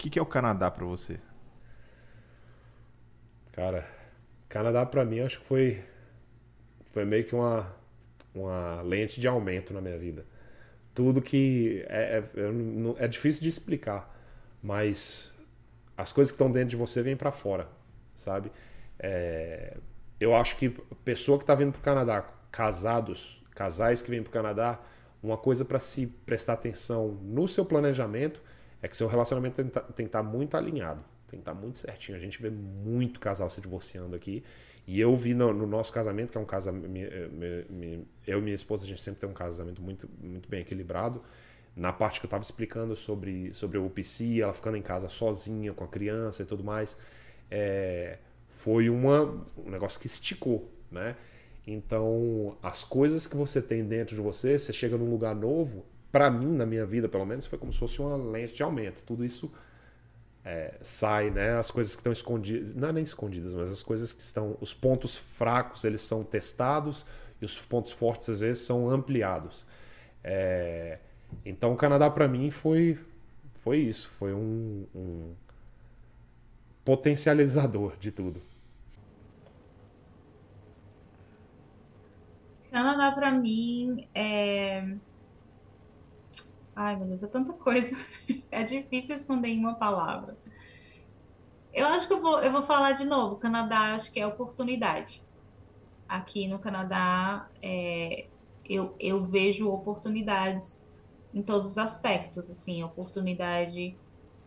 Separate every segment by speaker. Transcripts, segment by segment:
Speaker 1: que, que é o Canadá para você?
Speaker 2: Cara, Canadá para mim acho que foi foi meio que uma uma lente de aumento na minha vida. Tudo que é, é, é difícil de explicar, mas as coisas que estão dentro de você vêm para fora, sabe? É, eu acho que pessoa que está vindo para o Canadá, casados, casais que vêm para o Canadá, uma coisa para se prestar atenção no seu planejamento é que seu relacionamento tem que tá, estar tá muito alinhado, tem que estar tá muito certinho. A gente vê muito casal se divorciando aqui. E eu vi no, no nosso casamento, que é um casamento. Eu e minha esposa, a gente sempre tem um casamento muito, muito bem equilibrado. Na parte que eu estava explicando sobre, sobre o UPC, ela ficando em casa sozinha com a criança e tudo mais, é, foi uma, um negócio que esticou, né? Então, as coisas que você tem dentro de você, você chega num lugar novo, para mim, na minha vida, pelo menos, foi como se fosse uma lente de aumento. Tudo isso é, sai, né? As coisas que estão escondidas, não é nem escondidas, mas as coisas que estão, os pontos fracos, eles são testados e os pontos fortes às vezes são ampliados. É, então, o Canadá para mim foi foi isso, foi um, um potencializador de tudo.
Speaker 3: Canadá para mim é. Ai, meu Deus, é tanta coisa. É difícil responder em uma palavra. Eu acho que eu vou, eu vou falar de novo. Canadá, acho que é oportunidade. Aqui no Canadá, é, eu, eu vejo oportunidades em todos os aspectos, assim, oportunidade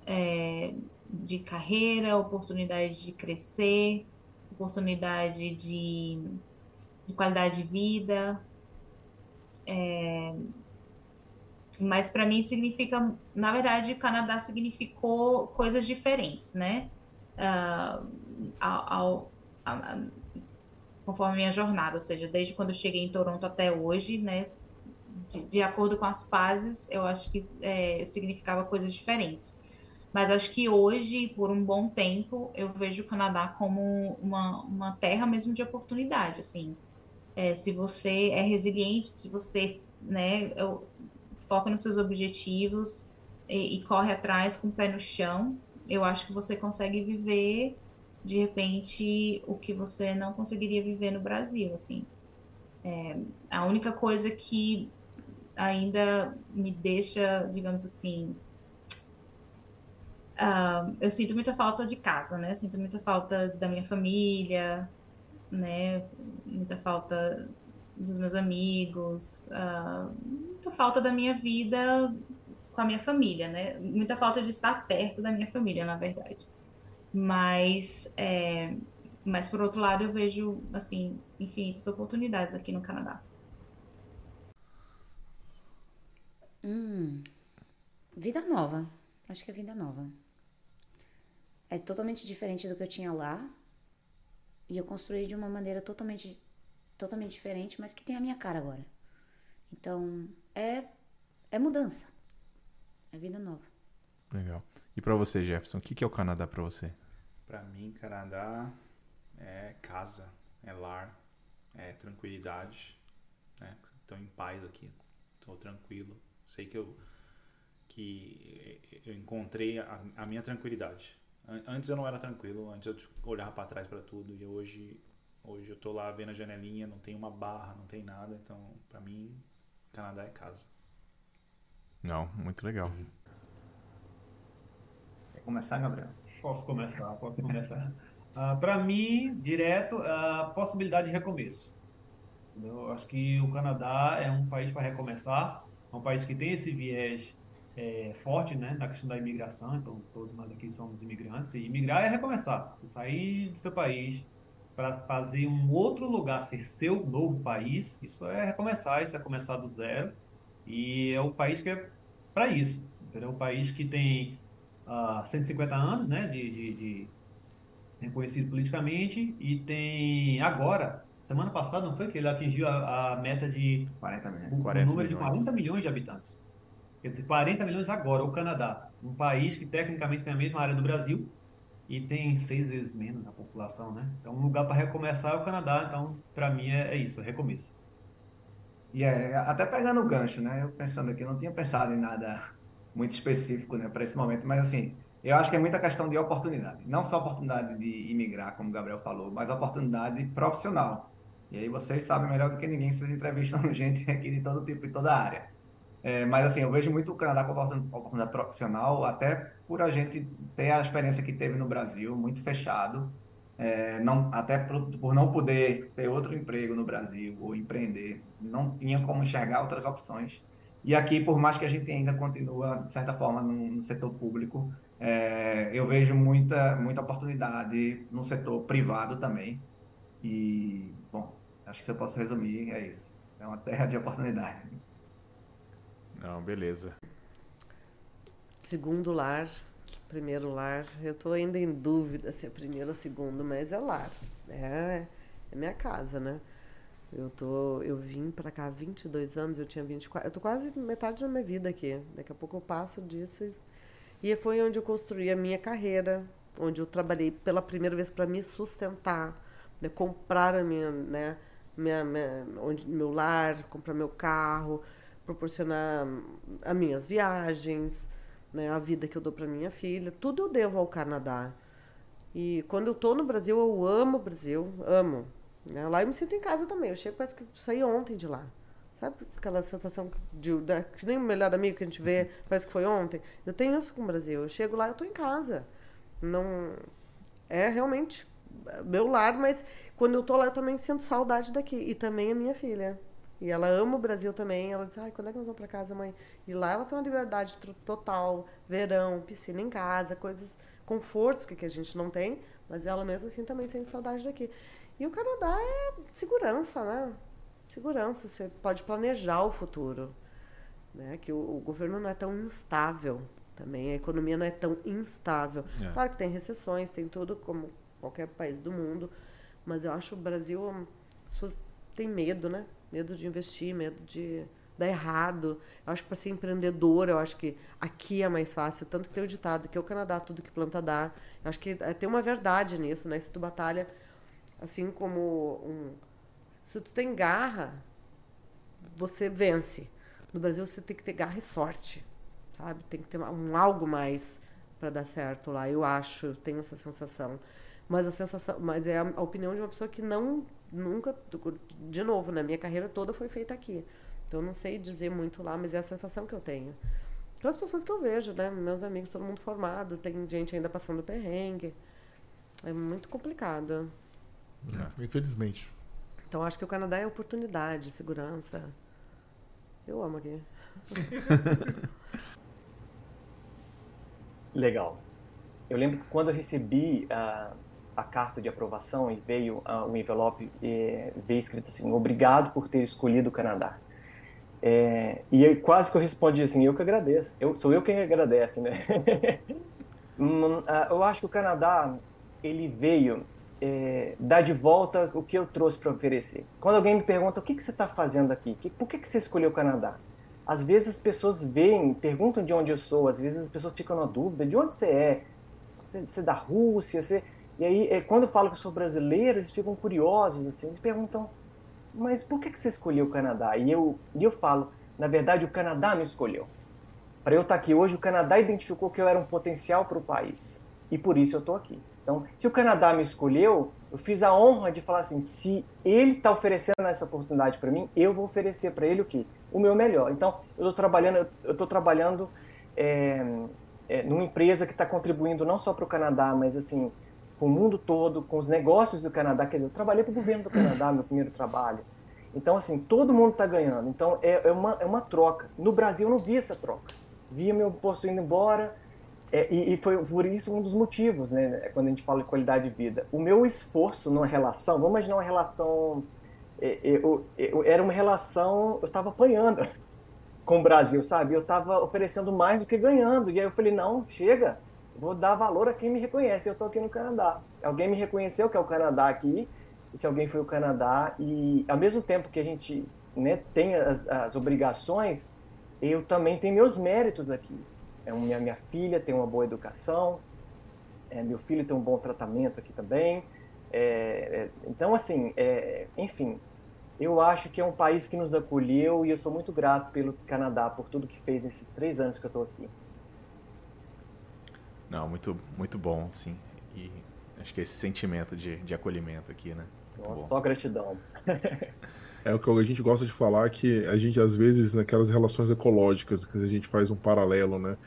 Speaker 3: é, de carreira, oportunidade de crescer, oportunidade de de qualidade de vida. É... Mas para mim significa, na verdade, o Canadá significou coisas diferentes, né? Uh, ao, ao, conforme a minha jornada, ou seja, desde quando eu cheguei em Toronto até hoje, né? De, de acordo com as fases, eu acho que é, significava coisas diferentes. Mas acho que hoje, por um bom tempo, eu vejo o Canadá como uma, uma terra mesmo de oportunidade, assim é, se você é resiliente, se você né, foca nos seus objetivos e, e, corre atrás com o pé no chão, eu acho que você consegue viver de repente o que você não conseguiria viver no Brasil, assim. É, a única coisa que ainda me deixa, digamos assim, uh, eu sinto muita falta de casa, né? Eu sinto muita falta da minha família, né? Muita falta dos meus amigos, uh, muita falta da minha vida com a minha família, né? Muita falta de estar perto da minha família, na verdade. Mas, é, mas por outro lado, eu vejo, assim, infinitas oportunidades aqui no Canadá.
Speaker 4: Hum, vida nova. Acho que é vida nova. É totalmente diferente do que eu tinha lá, e eu construí de uma maneira totalmente, totalmente diferente, mas que tem a minha cara agora. Então, é, é mudança. É vida nova.
Speaker 1: Legal. E para você, Jefferson, o que, que é o Canadá para você?
Speaker 5: Para mim, Canadá é casa, é lar, é tranquilidade. Né? Estou em paz aqui, estou tranquilo. Sei que eu que eu encontrei a, a minha tranquilidade. Antes eu não era tranquilo, antes eu tipo, olhava para trás para tudo e hoje hoje eu tô lá vendo a janelinha, não tem uma barra, não tem nada, então para mim Canadá é casa.
Speaker 1: Não, muito legal.
Speaker 6: Quer começar, Gabriel?
Speaker 7: Posso começar, posso começar. uh, para mim, direto, a possibilidade de recomeço. Eu acho que o Canadá é um país para recomeçar, é um país que tem esse viés é, forte né, na questão da imigração, então todos nós aqui somos imigrantes, e imigrar é recomeçar. Você sair do seu país para fazer um outro lugar ser seu novo país, isso é recomeçar, isso é começar do zero, e é um país que é para isso. Entendeu? É um país que tem uh, ah, 150 anos né, de, de, de reconhecido politicamente e tem agora, semana passada, não foi que ele atingiu a, a meta de
Speaker 6: 40 milhões.
Speaker 7: O, 40 número milhões. de 40 milhões de habitantes. Quer dizer, 40 milhões agora, o Canadá, um país que tecnicamente tem a mesma área do Brasil e tem seis vezes menos a população, né? Então, um lugar para recomeçar é o Canadá, então, para mim é, é, isso, é recomeço.
Speaker 6: E é, até pegando o gancho, né? Eu pensando aqui, não tinha pensado em nada muito específico, né, para esse momento, mas assim, Eu acho que é muita questão de oportunidade. Não só oportunidade de imigrar, como o Gabriel falou, mas oportunidade profissional. E aí vocês sabem melhor do que ninguém, vocês entrevistam gente aqui de todo tipo e toda área. É, mas assim, eu vejo muito o Canadá como oportunidade profissional, até por a gente ter a experiência que teve no Brasil, muito fechado, é, não, até por, por, não poder ter outro emprego no Brasil ou empreender, não tinha como enxergar outras opções. E aqui, por mais que a gente ainda continua, de certa forma, no, no setor público, é, eu vejo muita, muita oportunidade no setor privado também. E, bom, acho que se eu posso resumir, é isso. É uma terra de oportunidade.
Speaker 1: Não, beleza.
Speaker 8: Segundo lar, primeiro lar, eu estou ainda em dúvida se é primeiro ou segundo, mas é lar. É, é minha casa, né? Eu tô, eu vim para cá há 22 anos, eu tinha 24, eu tô quase metade da minha vida aqui. Daqui a pouco eu passo disso e, e foi onde eu construí a minha carreira, onde eu trabalhei pela primeira vez para me sustentar, né, comprar a minha, né, minha, minha, onde, meu lar, comprar meu carro, proporcionar as minhas viagens, né, a vida que eu dou para minha filha, tudo eu devo ao Canadá. E quando eu tô no Brasil, eu amo o Brasil, amo. Né? Lá eu me sinto em casa também. Eu chego, parece que saí ontem de lá. Sabe aquela sensação de, que nem o melhor amigo que a gente vê, parece que foi ontem? Eu tenho isso com o Brasil. Eu chego lá, eu tô em casa. Não é realmente meu lar, mas quando eu tô lá, eu também sinto saudade daqui. E também a minha filha. E ela ama o Brasil também. Ela diz, ai, quando é que nós vamos para casa, mãe? E lá ela tem uma liberdade total, verão, piscina em casa, coisas, confortos que, que a gente não tem, mas ela mesmo assim também sente saudade daqui. E o Canadá é segurança, né? Segurança, você pode planejar o futuro. Né? Que o, o governo não é tão instável também, a economia não é tão instável. É. Claro que tem recessões, tem tudo como qualquer país do mundo, mas eu acho o Brasil, as pessoas têm medo, né? Medo de investir, medo de dar errado. Eu acho que para ser empreendedor, eu acho que aqui é mais fácil, tanto que tem o ditado que é o Canadá tudo que planta dá. Eu acho que é, tem uma verdade nisso, né? Se tu batalha assim como um se tu tem garra, você vence. No Brasil você tem que ter garra e sorte, sabe? Tem que ter um algo mais para dar certo lá. Eu acho, tenho essa sensação. Mas a sensação, mas é a opinião de uma pessoa que não nunca, de novo, na minha carreira toda foi feita aqui. Então eu não sei dizer muito lá, mas é a sensação que eu tenho. Pelas pessoas que eu vejo, né? Meus amigos, todo mundo formado, tem gente ainda passando perrengue. É muito complicado.
Speaker 9: É, infelizmente.
Speaker 8: Então acho que o Canadá é oportunidade, segurança. Eu amo aqui.
Speaker 10: Legal. Eu lembro que quando eu recebi uh, a carta de aprovação e veio uh, um envelope e veio escrito assim obrigado por ter escolhido o Canadá. É, e aí, quase que eu respondi assim eu que agradeço eu sou eu quem agradece né? Hum, uh, eu acho que o Canadá ele veio é, dar de volta o que eu trouxe para oferecer. Quando alguém me pergunta o que, que você está fazendo aqui? Que, por que, que você escolheu o Canadá? Às vezes as pessoas veem perguntam de onde eu sou às vezes as pessoas ficam na dúvida de onde você é? Você, você é da Rússia? Você e aí, é, quando eu falo que eu sou brasileiro, eles ficam curiosos, assim, eles perguntam, mas por que, que você escolheu o Canadá? E eu, e eu falo, na verdade, o Canadá me escolheu. Para eu estar aqui hoje, o Canadá identificou que eu era um potencial para o país. E por isso eu estou aqui. Então, se o Canadá me escolheu, eu fiz a honra de falar assim: se ele está oferecendo essa oportunidade para mim, eu vou oferecer para ele o quê? O meu melhor. Então, eu estou trabalhando, eu estou trabalhando é, é, numa empresa que está contribuindo não só para o Canadá, mas assim com o mundo todo, com os negócios do Canadá. Quer dizer, eu trabalhei para o governo do Canadá, meu primeiro trabalho. Então, assim, todo mundo está ganhando. Então, é, é, uma, é uma troca. No Brasil, eu não vi essa troca. Via meu imposto indo embora, é, e, e, foi por isso um dos motivos, né, quando a gente fala de qualidade de vida. O meu esforço numa relação, vamos imaginar uma relação. É, é, eu, eu, era uma relação, eu estava apanhando com o Brasil, sabe? Eu estava oferecendo mais do que ganhando. E aí eu falei: não, chega, vou dar valor a quem me reconhece. Eu estou aqui no Canadá. Alguém me reconheceu que é o Canadá aqui, e se alguém foi o Canadá, e ao mesmo tempo que a gente né, tem as, as obrigações, eu também tenho meus méritos aqui. É minha, minha filha tem uma boa educação, é, meu filho tem um bom tratamento aqui também. É, é, então, assim, é, enfim, eu acho que é um país que nos acolheu e eu sou muito grato pelo Canadá por tudo que fez nesses três anos que eu estou aqui.
Speaker 1: Não, muito, muito bom, sim. E acho que esse sentimento de, de acolhimento aqui, né?
Speaker 10: Nossa, só gratidão.
Speaker 9: É o que a gente gosta de falar que a gente, às vezes, naquelas relações ecológicas, que a gente faz um paralelo, né?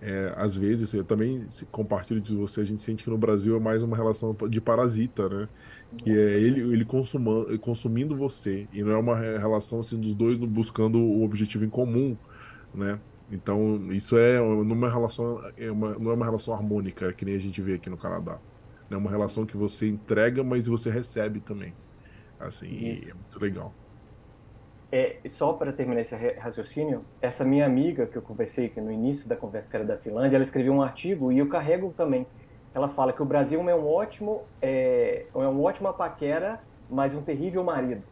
Speaker 9: É, às vezes, eu também se- compartilho de você, a gente sente que no Brasil é mais uma relação de parasita, né? Que é ele, ele consuma, consumindo você, e não é uma re- relação assim, dos dois buscando o objetivo em comum, né? Então, isso é numa relação, é uma, não é uma relação harmônica, que nem a gente vê aqui no Canadá. É uma relação que você entrega, mas você recebe também. Assim, é muito legal.
Speaker 10: É, só para terminar esse ra- raciocínio, essa minha amiga que eu conversei que no início da conversa, que era da Finlândia, ela escreveu um artigo e eu carrego também. Ela fala que o Brasil é um ótimo, é, é uma ótima paquera, mas um terrível marido.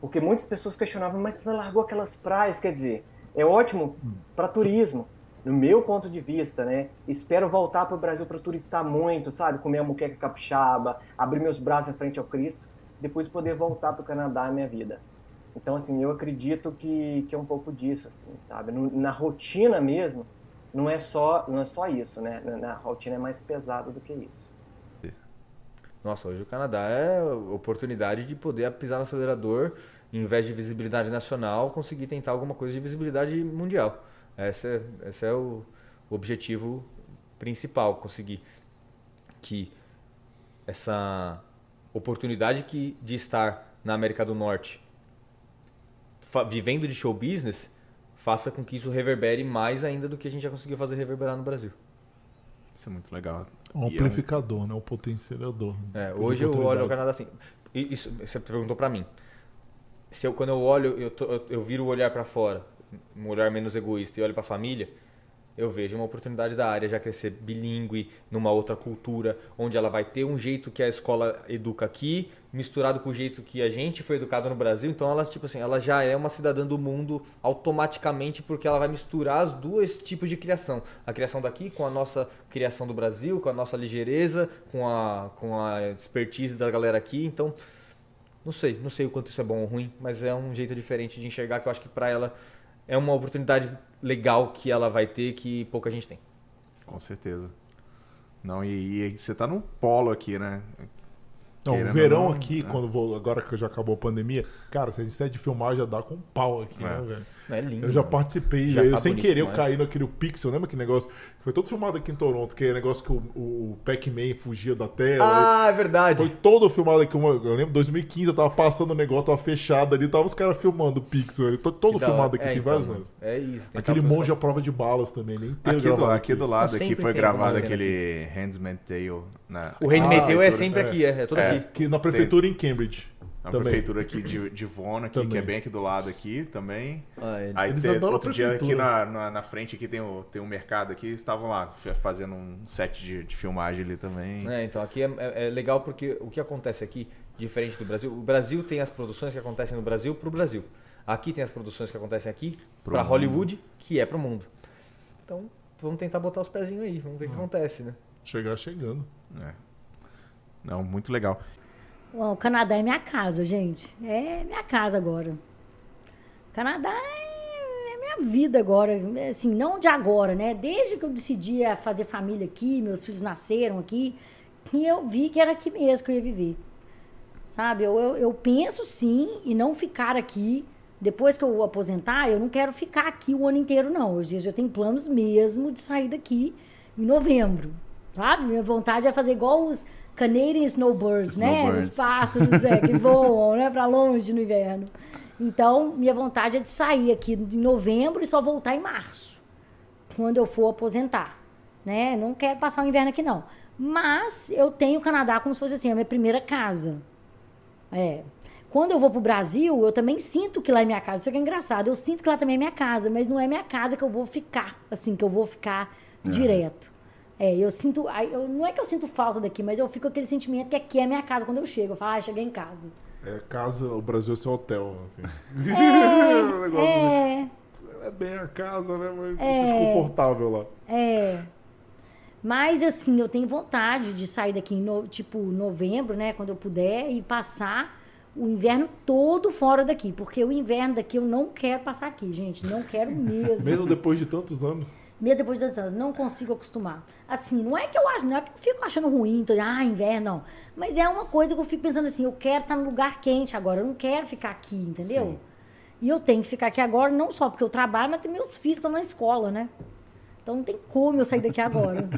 Speaker 10: Porque muitas pessoas questionavam, mas você largou aquelas praias, quer dizer, é ótimo para turismo. No meu ponto de vista, né? Espero voltar para o Brasil para turistar muito, sabe? Comer a muqueca capixaba, abrir meus braços em frente ao Cristo, depois poder voltar para o Canadá na minha vida. Então, assim, eu acredito que, que é um pouco disso, assim, sabe? Na rotina mesmo, não é só, não é só isso, né? Na, na rotina é mais pesado do que isso.
Speaker 11: Nossa, hoje o Canadá é a oportunidade de poder pisar no acelerador, em vez de visibilidade nacional, conseguir tentar alguma coisa de visibilidade mundial. Esse é, esse é o objetivo principal, conseguir que essa oportunidade que, de estar na América do Norte vivendo de show business faça com que isso reverbere mais ainda do que a gente já conseguiu fazer reverberar no Brasil.
Speaker 1: Isso é muito legal.
Speaker 9: Um
Speaker 1: E é um-
Speaker 9: amplificador, né? Um potenciador.
Speaker 11: É, hoje eu olho o. Canadá assim. Isso, você perguntou pra mim. Se eu, quando eu olho, eu, tô- eu, eu viro o olhar pra fora, um olhar menos egoísta, e olho pra família, eu vejo uma oportunidade da área já crescer bilíngue, numa outra cultura, onde ela vai ter um jeito que a escola educa aqui, misturado com o jeito que a gente foi educado no Brasil. Então ela, tipo assim, ela já é uma cidadã do mundo automaticamente porque ela vai misturar os dois tipos de criação. A criação daqui com a nossa criação do Brasil, com a nossa ligeireza, com a, com a expertise da galera aqui. Então, não sei, não sei o quanto isso é bom ou ruim, mas é um jeito diferente de enxergar que eu acho que pra ela é uma oportunidade legal que ela vai ter que pouca gente tem.
Speaker 1: Com certeza. Não, e, e você tá num polo aqui, né?
Speaker 9: Não, o verão
Speaker 1: não,
Speaker 9: aqui,
Speaker 1: né?
Speaker 9: quando vou, agora que já acabou a pandemia, cara, se a gente sai de filmar já dá com um pau aqui,
Speaker 1: É.
Speaker 9: né, velho?
Speaker 11: É lindo.
Speaker 9: Eu já
Speaker 11: mano.
Speaker 9: participei,
Speaker 11: Já
Speaker 9: eu,
Speaker 11: tá
Speaker 9: sem querer eu
Speaker 11: demais.
Speaker 9: caí naquele Pixel, lembra aquele negócio? que Foi todo filmado aqui em Toronto, que é negócio que o, o Pac-Man fugia da tela.
Speaker 11: Ah, é verdade.
Speaker 9: Foi todo filmado aqui. uma- Eu lembro 2015, eu tava passando o negócio, tava fechado ali, tava os caras filmando o Pixel. to- Todo
Speaker 11: Que
Speaker 9: filmado aqui,
Speaker 11: É,
Speaker 9: tem
Speaker 11: então,
Speaker 9: vários anos.
Speaker 11: É isso. tem
Speaker 9: Aquele
Speaker 11: que
Speaker 9: monge à prova de balas também, nem inteiro
Speaker 1: Aqui do, aqui do lado
Speaker 11: Não,
Speaker 1: aqui foi gravado
Speaker 11: cena
Speaker 1: aquele Handsman Tale na
Speaker 11: O Reino
Speaker 9: Ah,
Speaker 11: Meteu é sempre
Speaker 9: é.
Speaker 11: aqui, é, é tudo
Speaker 1: É.
Speaker 11: aqui.
Speaker 9: Que na prefeitura em Cambridge.
Speaker 1: Na
Speaker 9: também.
Speaker 1: prefeitura aqui de, de Vona, aqui, que é bem aqui do lado aqui também.
Speaker 11: Ah, é.
Speaker 1: Aí
Speaker 9: Eles
Speaker 1: te-
Speaker 9: adoram a
Speaker 1: outro dia aqui na, na, na frente aqui tem, o, tem um mercado aqui, estavam lá fazendo um set de, de filmagem ali também.
Speaker 11: É, então aqui é, é- é legal porque o que acontece aqui, diferente do Brasil, o Brasil tem as produções que acontecem no Brasil pro Brasil. Aqui tem as produções que acontecem aqui
Speaker 1: Pro
Speaker 11: pra
Speaker 1: mundo.
Speaker 11: Hollywood, que é pro mundo. Então, vamos tentar botar os pezinhos aí, vamos ver o que acontece, né?
Speaker 9: Chegar chegando.
Speaker 1: É. Não, muito legal.
Speaker 12: Bom, o Canadá é minha casa, gente. É minha casa agora. O Canadá é, é minha vida agora. Assim, não de agora, né? Desde que eu decidi a fazer família aqui, meus filhos nasceram aqui, e eu vi que era aqui mesmo que eu ia viver. Sabe? Eu, eu, eu penso sim em não ficar aqui. Depois que eu aposentar, eu não quero ficar aqui o ano inteiro, não. Hoje eu tenho planos mesmo de sair daqui em novembro. Sabe? Minha vontade é fazer igual os Canadian Snowbirds, né?
Speaker 1: Snowbirds.
Speaker 12: Os pássaros é, que voam, né? Pra longe no inverno. Então, minha vontade é de sair aqui em novembro e só voltar em março, quando eu for aposentar, né? Não quero passar o inverno aqui, não. Mas eu tenho o Canadá como se fosse assim, a minha primeira casa. É. Quando eu vou pro Brasil, eu também sinto que lá é minha casa. Isso que é engraçado. Eu sinto que lá também é minha casa, mas não é minha casa que eu vou ficar, assim, que eu vou ficar direto. É, eu sinto. Eu, não é que eu sinto falta daqui, mas eu fico com aquele sentimento que aqui é minha casa quando eu chego. Eu falo, ah, cheguei em casa.
Speaker 9: É casa, o Brasil é seu hotel. Assim.
Speaker 12: É,
Speaker 9: negócio
Speaker 12: é,
Speaker 9: é bem a casa, né? Mas
Speaker 12: É.
Speaker 9: é desconfortável lá.
Speaker 12: é. Mas assim, eu tenho vontade de sair daqui em no- tipo novembro, né, quando eu puder e passar o inverno todo fora daqui, porque o inverno daqui eu não quero passar aqui, gente, não quero mesmo.
Speaker 9: Mesmo depois de tantos anos.
Speaker 12: Mesmo depois de 10 anos, não consigo acostumar. Assim, não é que eu acho, não é que eu fico achando ruim, tô, ah, inverno, não. Mas é uma coisa que eu fico pensando assim, eu quero estar num lugar quente agora, eu não quero ficar aqui, entendeu?
Speaker 13: Sim.
Speaker 12: E eu tenho que ficar aqui agora, não só porque eu trabalho, mas porque meus filhos estão na escola, né? Então não tem como eu sair daqui agora.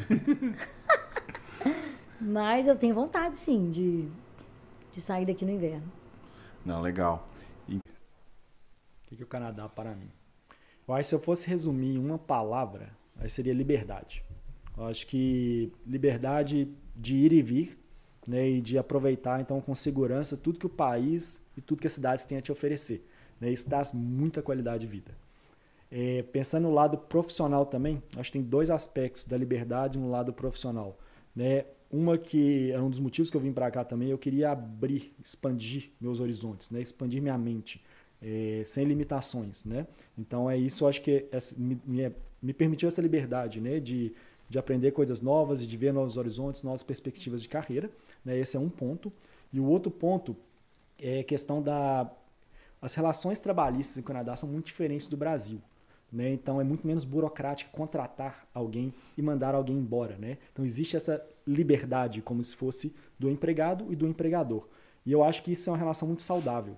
Speaker 12: mas eu tenho vontade, sim, de, de sair daqui no inverno.
Speaker 13: Não, legal.
Speaker 14: O que, que o Canadá para mim? Eu acho que se eu fosse resumir em uma palavra, aí seria liberdade. Eu acho que liberdade de ir e vir, né, e de aproveitar então com segurança tudo que o país e tudo que as cidades têm a te oferecer. Né, isso dá muita qualidade de vida. É, pensando no lado profissional também, acho que tem dois aspectos da liberdade no lado profissional. Né? Uma que é um dos motivos que eu vim para cá também, eu queria abrir, expandir meus horizontes, né? expandir minha mente, é, sem limitações. Né? Então é isso, eu acho que essa, me, me, permitiu essa liberdade né? de, de aprender coisas novas e de ver novos horizontes, novas perspectivas de carreira. Né? Esse é um ponto. E o outro ponto é a questão da... As relações trabalhistas no Canadá são muito diferentes do Brasil. Né? Então é muito menos burocrático contratar alguém e mandar alguém embora. Né? Então existe essa liberdade como se fosse do empregado e do empregador. E eu acho que isso é uma relação muito saudável.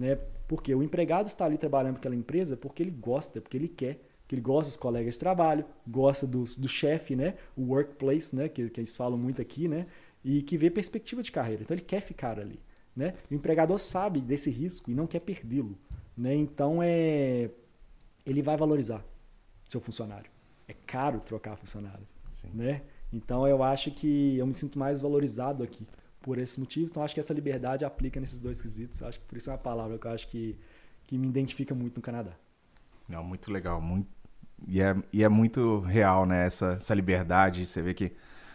Speaker 14: Né? Porque o empregado está ali trabalhando para aquela empresa porque ele gosta, porque ele quer, que ele gosta dos colegas de trabalho, gosta dos, do chefe, né? o workplace, né? que, que eles falam muito aqui, né? e que vê perspectiva de carreira. Então ele quer ficar ali. Né? O empregador sabe desse risco e não quer perdê-lo. Né? Então é ele vai valorizar seu funcionário. É caro trocar funcionário,
Speaker 13: Sim.
Speaker 14: né? Então eu acho que eu me sinto mais valorizado aqui por esses motivos. Então acho que essa liberdade aplica nesses dois quesitos. Acho que por isso é uma palavra que eu acho que, que me identifica muito no Canadá.
Speaker 13: Não, muito legal, muito e é, e é muito real, né? Essa, essa liberdade. Você vê que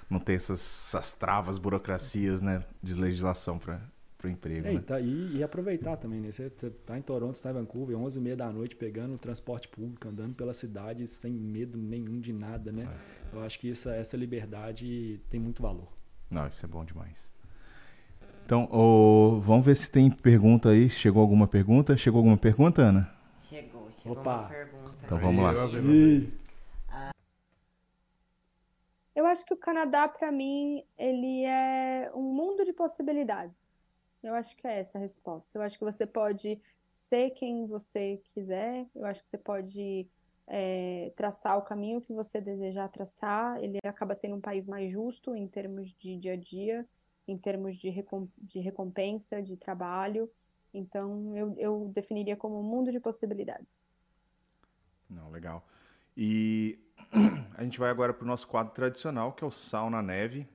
Speaker 13: não tem essas, essas travas, burocracias, né? De legislação para o emprego.
Speaker 14: É,
Speaker 13: né?
Speaker 14: e, tá- e- e aproveitar também, né? Você, você tá em Toronto, você tá em Vancouver, 11 e meia da noite, pegando o transporte público, andando pela cidade sem medo nenhum de nada, né? Eu acho que essa, essa liberdade tem muito valor.
Speaker 13: Não, isso é bom demais. Então, ô, vamos ver se tem pergunta aí. Chegou alguma pergunta? Chegou alguma pergunta, Ana?
Speaker 15: Chegou, chegou
Speaker 14: Opa.
Speaker 15: uma pergunta.
Speaker 13: Então vamos lá.
Speaker 16: Eu acho que o Canadá, para mim, ele é um mundo de possibilidades. Eu acho que é essa a resposta. Eu acho que você pode ser quem você quiser, eu acho que você pode é, traçar o caminho que você desejar traçar. Ele acaba sendo um país mais justo em termos de dia a dia, em termos de, recom- de recompensa, de trabalho. Então, eu, eu definiria como um mundo de possibilidades.
Speaker 13: Não, legal. E a gente vai agora para o nosso quadro tradicional, que é o Sal na Neve.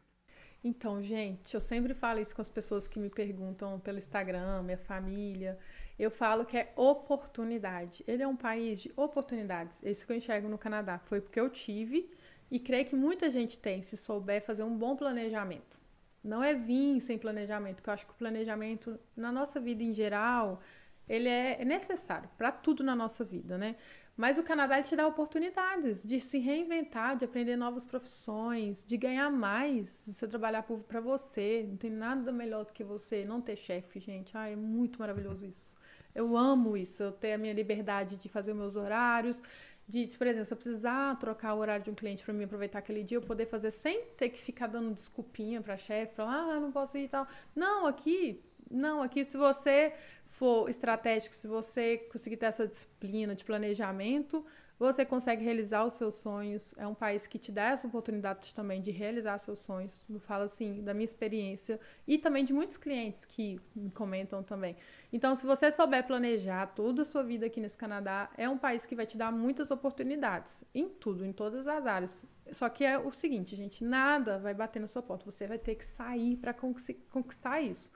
Speaker 17: Então, gente, eu sempre falo isso com as pessoas que me perguntam pelo Instagram, minha família. Eu falo que é oportunidade. Ele é um país de oportunidades. Esse que eu enxergo no Canadá foi porque eu tive e creio que muita gente tem, se souber fazer um bom planejamento. Não é vir sem planejamento, porque eu acho que o planejamento na nossa vida em geral, ele é necessário para tudo na nossa vida, né? Mas o Canadá te dá oportunidades de se reinventar, de aprender novas profissões, de ganhar mais, de você trabalhar para você. Não tem nada melhor do que você não ter chefe, gente. Ah, é muito maravilhoso isso. Eu amo isso, eu ter a minha liberdade de fazer meus horários, de, por exemplo, se eu precisar trocar o horário de um cliente para mim aproveitar aquele dia, eu poder fazer sem ter que ficar dando desculpinha para chefe, falar, ah, não posso ir e tal. Não, aqui, não, aqui se você for estratégico, se você conseguir ter essa disciplina de planejamento, você consegue realizar os seus sonhos. É um país que te dá essa oportunidade também de realizar seus sonhos. Eu falo assim, da minha experiência e também de muitos clientes que me comentam também. Então, se você souber planejar toda a sua vida aqui nesse Canadá, é um país que vai te dar muitas oportunidades em tudo, em todas as áreas. Só que é o seguinte, gente, nada vai bater na sua porta. Você vai ter que sair para conquistar isso.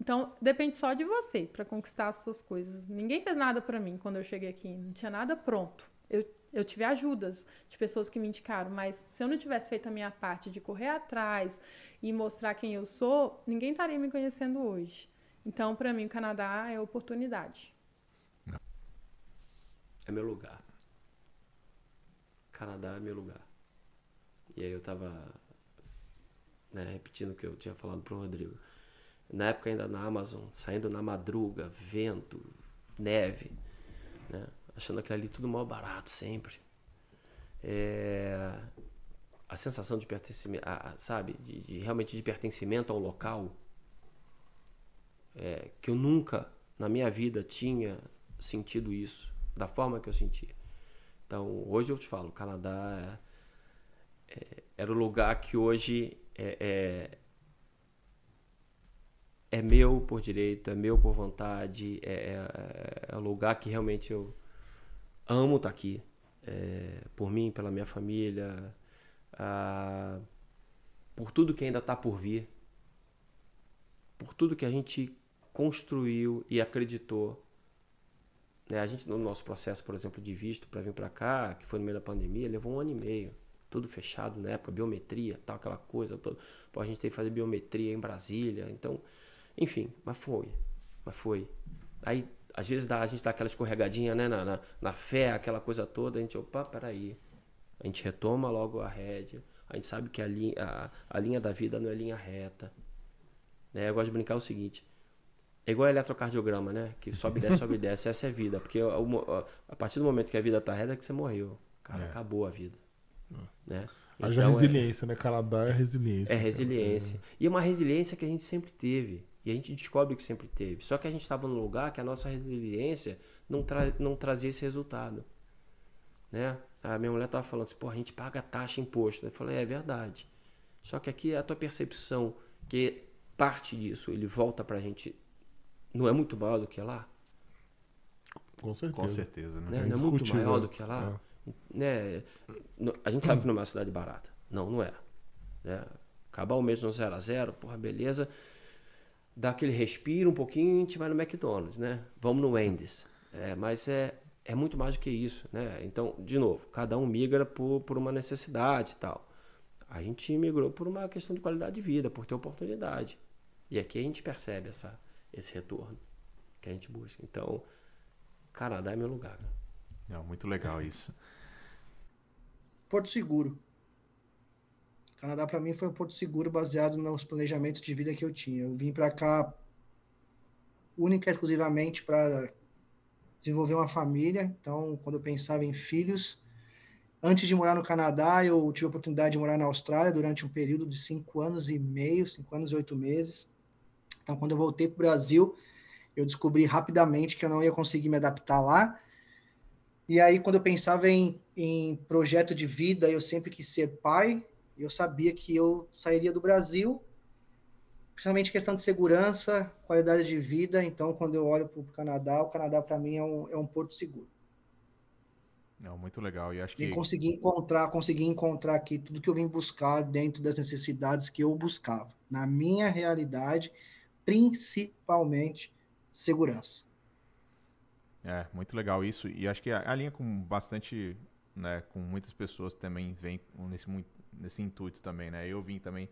Speaker 17: Então, depende só de você para conquistar as suas coisas. Ninguém fez nada para mim quando eu cheguei aqui, não tinha nada pronto. Eu, eu tive ajudas de pessoas que me indicaram, mas se eu não tivesse feito a minha parte de correr atrás e mostrar quem eu sou, ninguém estaria me conhecendo hoje. Então, para mim, o Canadá é oportunidade.
Speaker 18: É meu lugar. Canadá é meu lugar. E aí eu tava né, repetindo o que eu tinha falado pro Rodrigo. Na época ainda na Amazon, saindo na madruga, vento, neve? Achando aquilo ali tudo mal barato sempre. é, a sensação de pertencimento, a- a- sabe, de, de- realmente de pertencimento ao local, é, que eu nunca na minha vida tinha sentido isso da forma que eu sentia. Então, hoje eu te falo, o Canadá é- é- era o lugar que hoje é, é, é meu por direito, é meu por vontade, é, é, é o lugar que realmente eu amo estar aqui, é, por mim, pela minha família, ah, por tudo que ainda está por vir, por tudo que a gente construiu e acreditou. Né? A gente, no nosso processo, por exemplo, de visto para vir para cá, que foi no meio da pandemia, levou um ano e meio. Tudo fechado na época, biometria, tal, aquela coisa toda. Pô, a gente teve que fazer biometria em Brasília. Então, enfim, mas foi. Mas foi. Aí, às vezes, dá, a gente dá aquela escorregadinha né, na, na, na fé, aquela coisa toda. A gente, opa, peraí. A gente retoma logo a rédea. A gente sabe que a linha, a, a linha da vida não é linha reta. Né? Eu gosto de brincar o seguinte. É igual eletrocardiograma, né? Que sobe e desce, sobe e desce. Essa é a vida. Porque o- o- a partir do momento que a vida tá reta é que você morreu. Cara,
Speaker 9: É.
Speaker 18: acabou a vida. Né?
Speaker 9: Haja
Speaker 18: Então, é-
Speaker 9: resiliência, né? Canadá é resiliência.
Speaker 18: é resiliência. E é uma resiliência que a gente sempre teve. E a gente descobre que sempre teve. Só que a gente estava num lugar que a nossa resiliência não, tra não trazia esse resultado. Né? A minha mulher estava falando assim, pô, a gente paga taxa, imposto. Eu falei, é verdade. Só que aqui a tua percepção que parte disso, ele volta pra gente, não é muito maior do que lá?
Speaker 9: Com certeza.
Speaker 1: Com certeza, né?
Speaker 18: né?
Speaker 9: É
Speaker 18: Não é muito
Speaker 9: indiscutível.
Speaker 18: maior do que lá? Né? No- A gente sabe que não é uma cidade barata. Não, não é. Né? Acabar o mês no 0 a 0 porra, beleza. Dá aquele respiro um pouquinho e a gente vai no McDonald's, né? Vamos no Wendy's. É, mas é, é muito mais do que isso, né? Então, de novo, cada um migra por, por uma necessidade e tal. A gente migrou por uma questão de qualidade de vida, por ter oportunidade. E aqui a gente percebe essa, esse retorno que a gente busca. Então, Canadá é meu lugar. né?
Speaker 1: Não, muito legal isso.
Speaker 19: Porto Seguro. Canadá para mim foi um porto seguro baseado nos planejamentos de vida que eu tinha. Eu vim para cá única e exclusivamente para desenvolver uma família. Então, quando eu pensava em filhos, antes de morar no Canadá, eu tive a oportunidade de morar na Austrália durante um período de cinco anos e meio, cinco anos e oito meses. Então, quando eu voltei para o Brasil, eu descobri rapidamente que eu não ia conseguir me adaptar lá. E aí, quando eu pensava em, em projeto de vida, eu sempre quis ser pai. Eu sabia que eu sairia do Brasil, principalmente questão de segurança, qualidade de vida. Então, quando eu olho para o Canadá, o Canadá para mim é um, é um porto seguro.
Speaker 1: Não, muito legal. E acho
Speaker 19: E
Speaker 1: que
Speaker 19: consegui encontrar, consegui encontrar aqui tudo que eu vim buscar dentro das necessidades que eu buscava. Na minha realidade, principalmente segurança.
Speaker 1: É, muito legal isso. E acho que a, a linha com bastante, né, com muitas pessoas também vem nesse, mui- nesse intuito também, né? Eu vim também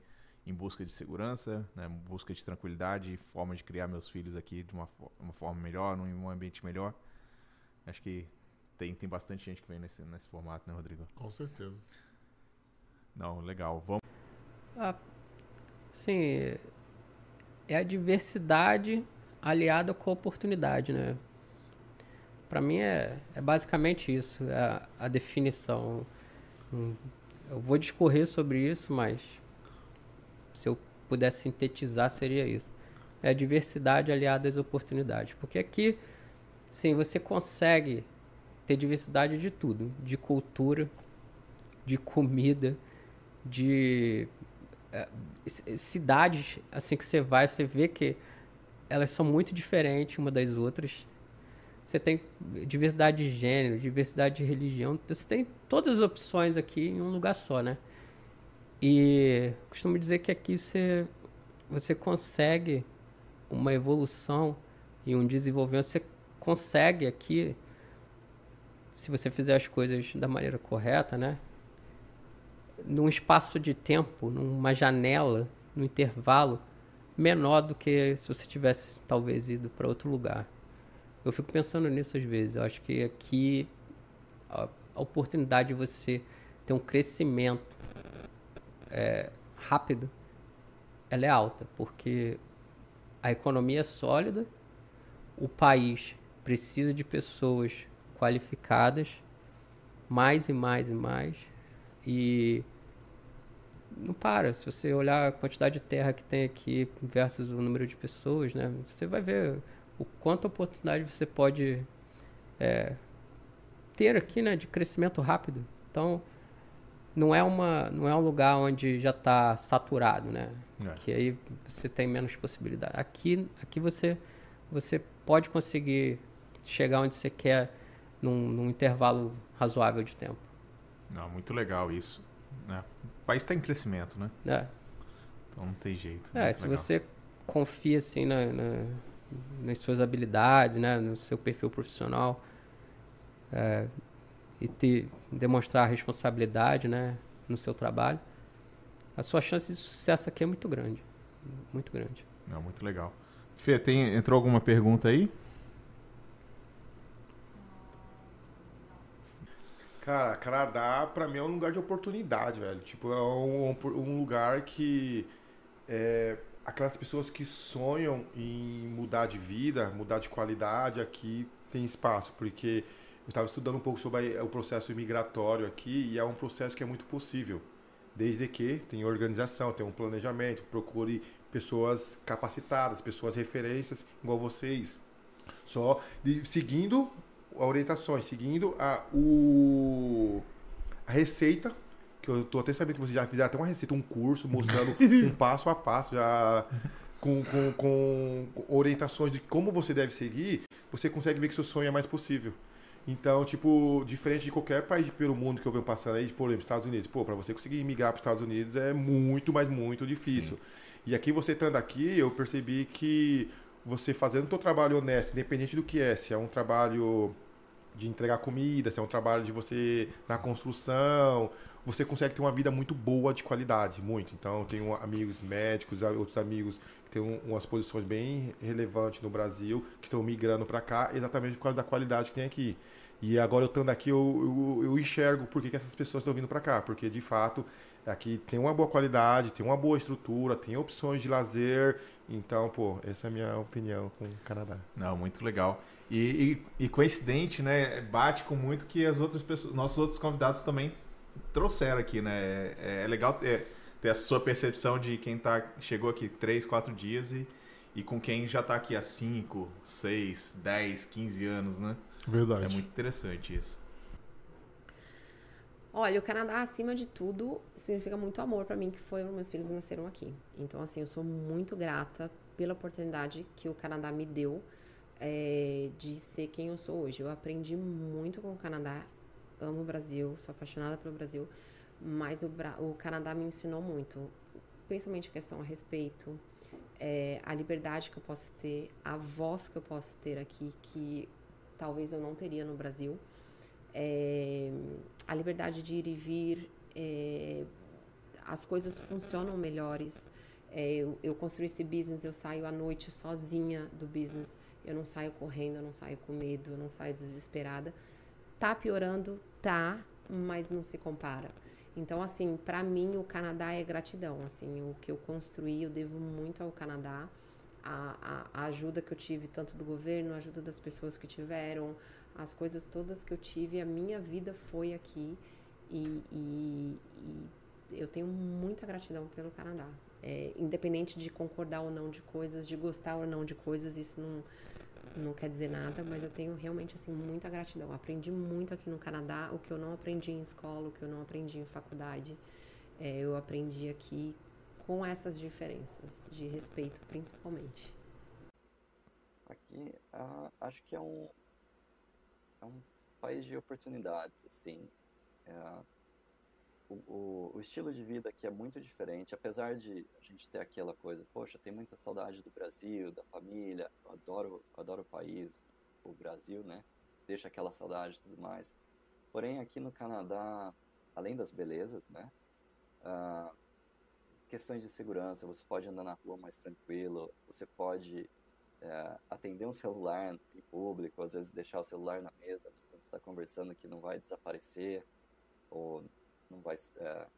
Speaker 1: em busca de segurança, né, em busca de tranquilidade, forma de criar meus filhos aqui de uma, uma forma melhor, num, um ambiente melhor. Acho que tem, tem bastante gente que vem nesse, nesse formato, né, Rodrigo?
Speaker 9: Com certeza.
Speaker 1: Não, legal. Vamos.
Speaker 20: Ah, sim, é a diversidade aliada com a oportunidade, né? Para mim é, é basicamente isso, é a, a definição. Eu vou discorrer sobre isso, mas se eu pudesse sintetizar seria isso. É a diversidade aliada às oportunidades, porque aqui, sim, você consegue ter diversidade de tudo, de cultura, de comida, de é, cidades assim que você vai, você vê que elas são muito diferentes uma das outras. Você tem diversidade de gênero, diversidade de religião, você tem todas as opções aqui em um lugar só, né? E costumo dizer que aqui você, você consegue uma evolução e um desenvolvimento, você consegue aqui, se você fizer as coisas da maneira correta, né? num espaço de tempo, numa janela, num intervalo menor do que se você tivesse talvez ido para outro lugar. Eu fico pensando nisso às vezes. Eu acho que aqui a, a oportunidade de você ter um crescimento é, rápido, ela é alta, porque a economia é sólida, o país precisa de pessoas qualificadas mais e mais e mais. E não para. Se você olhar a quantidade de terra que tem aqui versus o número de pessoas, né? Você vai ver o quanto oportunidade você pode é, ter aqui, né? De crescimento rápido. Então, não é, uma, não é um lugar onde já está saturado, né?
Speaker 1: É.
Speaker 20: Que aí você tem menos possibilidade. Aqui, aqui você, você pode conseguir chegar onde você quer num, num intervalo razoável de tempo.
Speaker 1: Não, muito legal isso. Né? O país está em crescimento, né?
Speaker 20: É.
Speaker 1: Então não tem jeito.
Speaker 20: É, se
Speaker 1: legal.
Speaker 20: você confia assim na, na- nas suas habilidades, né, no seu perfil profissional é, e te, demonstrar responsabilidade, né, no seu trabalho, a sua chance de sucesso aqui é muito grande, muito grande.
Speaker 1: Não, muito legal. Fê, tem, entrou alguma pergunta aí?
Speaker 21: Cara, Canadá pra mim é um lugar de oportunidade, velho. Tipo, é um, um lugar que é, aquelas pessoas que sonham em mudar de vida, mudar de qualidade, aqui tem espaço, porque eu estava estudando um pouco sobre o processo imigratório aqui e é um processo que é muito possível, desde que tenha organização, tenha um planejamento, procure pessoas capacitadas, pessoas referências igual vocês, só de- seguindo orientações, seguindo a, o, a receita, que eu tô até sabendo que vocês já fizeram até uma receita, um curso mostrando um passo a passo, já com, com, com orientações de como você deve seguir, você consegue ver que seu sonho é mais possível. Então, tipo, diferente de qualquer país pelo mundo que eu venho passando aí, por exemplo, Estados Unidos. Pô, pra você conseguir migrar para os Estados Unidos é muito, mas muito difícil. E aqui, você estando aqui, eu percebi que você fazendo o seu trabalho honesto, independente do que é, se é um trabalho de entregar comida, se é um trabalho de você na construção, você consegue ter uma vida muito boa de qualidade, muito. Então, eu tenho amigos médicos, outros amigos que têm um- umas posições bem relevantes no Brasil, que estão migrando para cá exatamente por causa da qualidade que tem aqui. E agora eu estando aqui, eu, eu, eu enxergo por que, que essas pessoas estão vindo para cá, porque de fato aqui tem uma boa qualidade, tem uma boa estrutura, tem opções de lazer. Então, pô, essa é a minha opinião com o Canadá.
Speaker 1: Não, muito legal. E, e, e coincidente, né? Bate com muito que as outras pessoas, nossos outros convidados também trouxeram aqui, né? É, é legal ter, ter a sua percepção de quem tá, chegou aqui três, quatro dias e, e com quem já tá aqui há 5, 6, 10, 15 anos, né?
Speaker 21: Verdade.
Speaker 1: É muito interessante isso.
Speaker 22: Olha, o Canadá, acima de tudo, significa muito amor para mim, que foi onde meus filhos nasceram aqui. Então, assim, eu sou muito grata pela oportunidade que o Canadá me deu eh, de ser quem eu sou hoje. Eu aprendi muito com o Canadá, amo o Brasil, sou apaixonada pelo Brasil, mas o, Bra- o Canadá me ensinou muito, principalmente questão a respeito, eh, a liberdade que eu posso ter, a voz que eu posso ter aqui, que talvez eu não teria no Brasil é, a liberdade de ir e vir, é, as coisas funcionam melhores. É, eu, eu construí esse business, eu saio à noite sozinha do business, eu não saio correndo, eu não saio com medo, eu não saio desesperada. Tá piorando, tá, mas não se compara. Então, assim, para mim o Canadá é gratidão. Assim, o que eu construí, eu devo muito ao Canadá. A, a, a ajuda que eu tive, tanto do governo, a ajuda das pessoas que tiveram, as coisas todas que eu tive, a minha vida foi aqui. E, e- e eu tenho muita gratidão pelo Canadá. É, independente de concordar ou não de coisas, de gostar ou não de coisas, isso não, não quer dizer nada, mas eu tenho realmente assim muita gratidão. Aprendi muito aqui no Canadá, o que eu não aprendi em escola, o que eu não aprendi em faculdade, é, eu aprendi aqui com essas diferenças de respeito, principalmente.
Speaker 23: Aqui, ah, acho que é um, é um país de oportunidades, assim. É, o, o, estilo de vida aqui é muito diferente, apesar de a gente ter aquela coisa, poxa, tem muita saudade do Brasil, da família, eu adoro, eu adoro o país, o Brasil, né? Deixa aquela saudade e tudo mais. Porém, aqui no Canadá, além das belezas, né? ah, questões de segurança, você pode andar na rua mais tranquilo, você pode é, atender um celular em público, às vezes deixar o celular na mesa quando você está conversando que não vai desaparecer ou não vai é,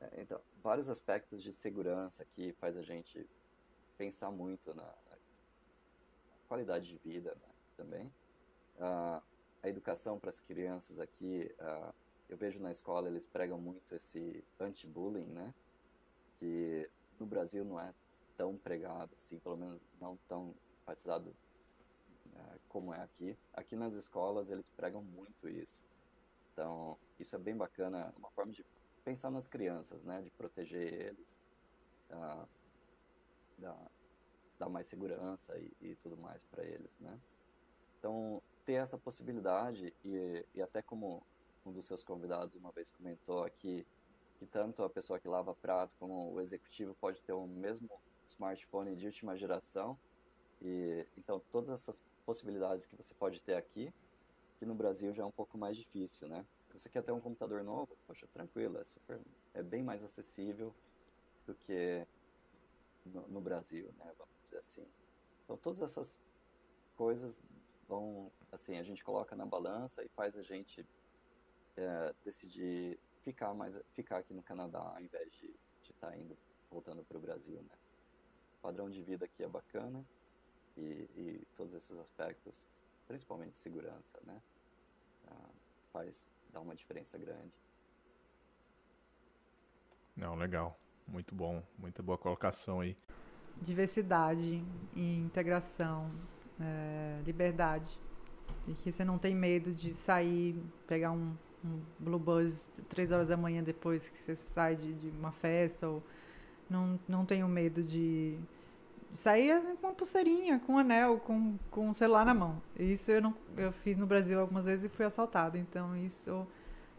Speaker 23: é, então vários aspectos de segurança que faz a gente pensar muito na, na qualidade de vida né, também Ah, a educação para as crianças aqui, uh, eu vejo na escola eles pregam muito esse anti-bullying, né? Que no Brasil não é tão pregado, assim, pelo menos não tão enfatizado uh, como é aqui. Aqui nas escolas eles pregam muito isso. Então, isso é bem bacana, uma forma de pensar nas crianças, né? De proteger eles, uh, dar, mais segurança e, e tudo mais para eles, né? Então, ter essa possibilidade e, e até como um dos seus convidados uma vez comentou aqui que tanto a pessoa que lava prato como o executivo pode ter o mesmo smartphone de última geração e então todas essas possibilidades que você pode ter aqui que no Brasil já é um pouco mais difícil, né? Você quer ter um computador novo, poxa, tranquilo, é super, é bem mais acessível do que no, no Brasil, né? Vamos dizer assim. Então todas essas coisas vão, assim, a gente coloca na balança e faz a gente é, decidir ficar mais, ficar aqui no Canadá ao invés de estar tá indo, voltando para o Brasil, né? O padrão de vida aqui é bacana e, e todos esses aspectos, principalmente de segurança, né? Ah, faz, dá uma diferença grande.
Speaker 1: Não, legal. Muito bom. Muita boa colocação aí.
Speaker 24: Diversidade e integração é, liberdade. E que você não tem medo de sair, pegar um, um blue buzz três horas da manhã depois que você sai de, de uma festa. Ou não, não tenho medo de, sair com uma pulseirinha, com um anel, com, com um celular na mão. Isso eu, não, eu fiz no Brasil algumas vezes e fui assaltada. Então isso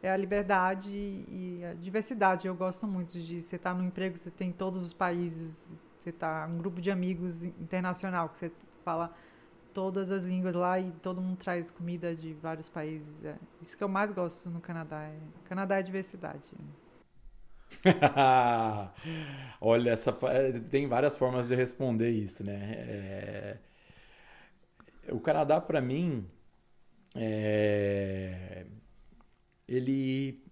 Speaker 24: é a liberdade e a diversidade. Eu gosto muito de você estar tá no emprego, você tem todos os países, você está um grupo de amigos internacional que você fala todas as línguas lá e todo mundo traz comida de vários países. É. Isso que eu mais gosto no Canadá. É, Canadá é diversidade.
Speaker 25: Olha, essa, é, tem várias formas de responder isso, né? É, o Canadá, para mim, é, ele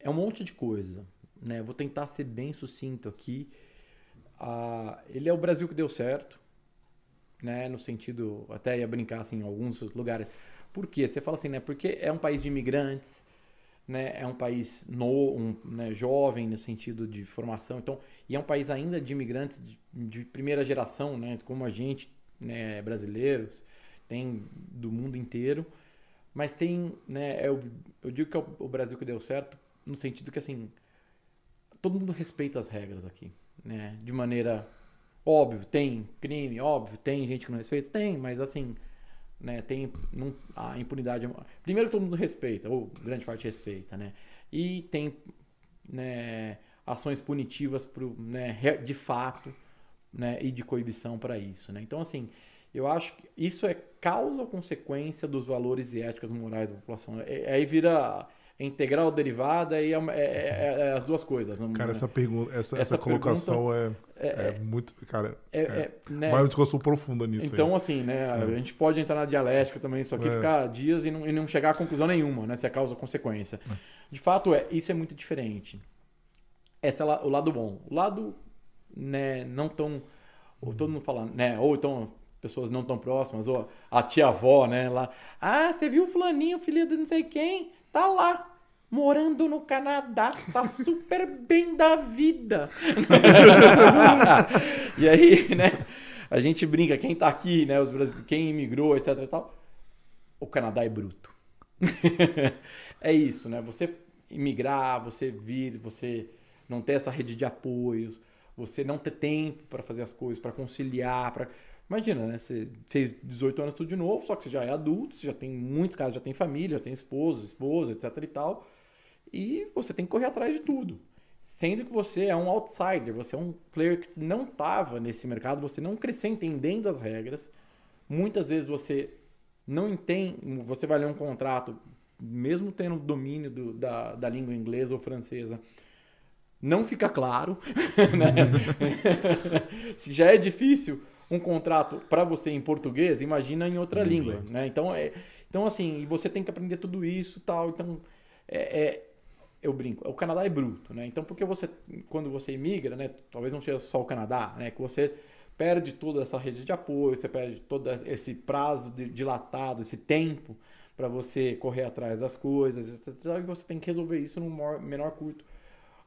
Speaker 25: é um monte de coisa, né? Vou tentar ser bem sucinto aqui. Ah, ele é o Brasil que deu certo né? No sentido, até ia brincar assim, em alguns lugares. Por quê? Você fala assim, né? Porque é um país de imigrantes, né? É um país no, um, né? jovem no sentido de formação, então, e é um país ainda de imigrantes de, de primeira geração, né? Como a gente, né? Brasileiros, tem do mundo inteiro, mas tem, né? É o, eu digo que é o, Brasil que deu certo no sentido que assim todo mundo respeita as regras aqui, né? De maneira Óbvio, tem crime, óbvio, tem gente que não respeita, tem, mas assim, né, tem não, a impunidade. Primeiro todo mundo respeita, ou grande parte respeita, né? E tem né, ações punitivas pro, né, de fato né, e de coibição para isso. Né? Então, assim, eu acho que isso é causa ou consequência dos valores e éticas morais da população. É, aí vira integral derivada e é, é, é, é, as duas coisas. Não,
Speaker 9: cara, essa pergunta, essa, essa, essa colocação pergunta, é, é, é, muito, cara, é, é,
Speaker 25: né?
Speaker 9: vai uma discussão profunda nisso.
Speaker 25: Então, aí. assim, né, a gente pode entrar na dialética também, isso aqui ficar dias e não, e não chegar a conclusão nenhuma, né, se é causa ou consequência. De fato, é, isso é muito diferente. Esse é o lado bom. O lado, né, não tão, ou todo mundo fala, né, ou então pessoas não tão próximas, ou a tia-avó, né, lá, ah, você viu o fulaninho, filho de não sei quem, tá lá, morando no Canadá, tá super bem da vida. e aí, né, a gente brinca, quem tá aqui, né, os brasileiros, quem imigrou, etc e tal, o Canadá é bruto. é isso, né, você imigrar, você vir, você não ter essa rede de apoios, você não ter tempo para fazer as coisas, para conciliar, para Imagina, né? Você fez 18 anos tudo de novo, só que você já é adulto, você já tem, em muitos casos, já tem família, já tem esposo, esposa, etc e tal. E você tem que correr atrás de tudo. Sendo que você é um outsider, você é um player que não estava nesse mercado, você não cresceu entendendo as regras. Muitas vezes você não entende, você vai ler um contrato, mesmo tendo domínio do, da, da língua inglesa ou francesa, não fica claro. Né? Se já é difícil um contrato para você em português, imagina em outra língua, né? Então, é, então assim, você tem que aprender tudo isso tal. Então, é, é, eu brinco, o Canadá é bruto, né? Então, porque você, quando você imigra, né? Talvez não seja só o Canadá, né? Que você perde toda essa rede de apoio, você perde todo esse prazo dilatado, esse tempo, para você correr atrás das coisas, etc. E você tem que resolver isso no menor curto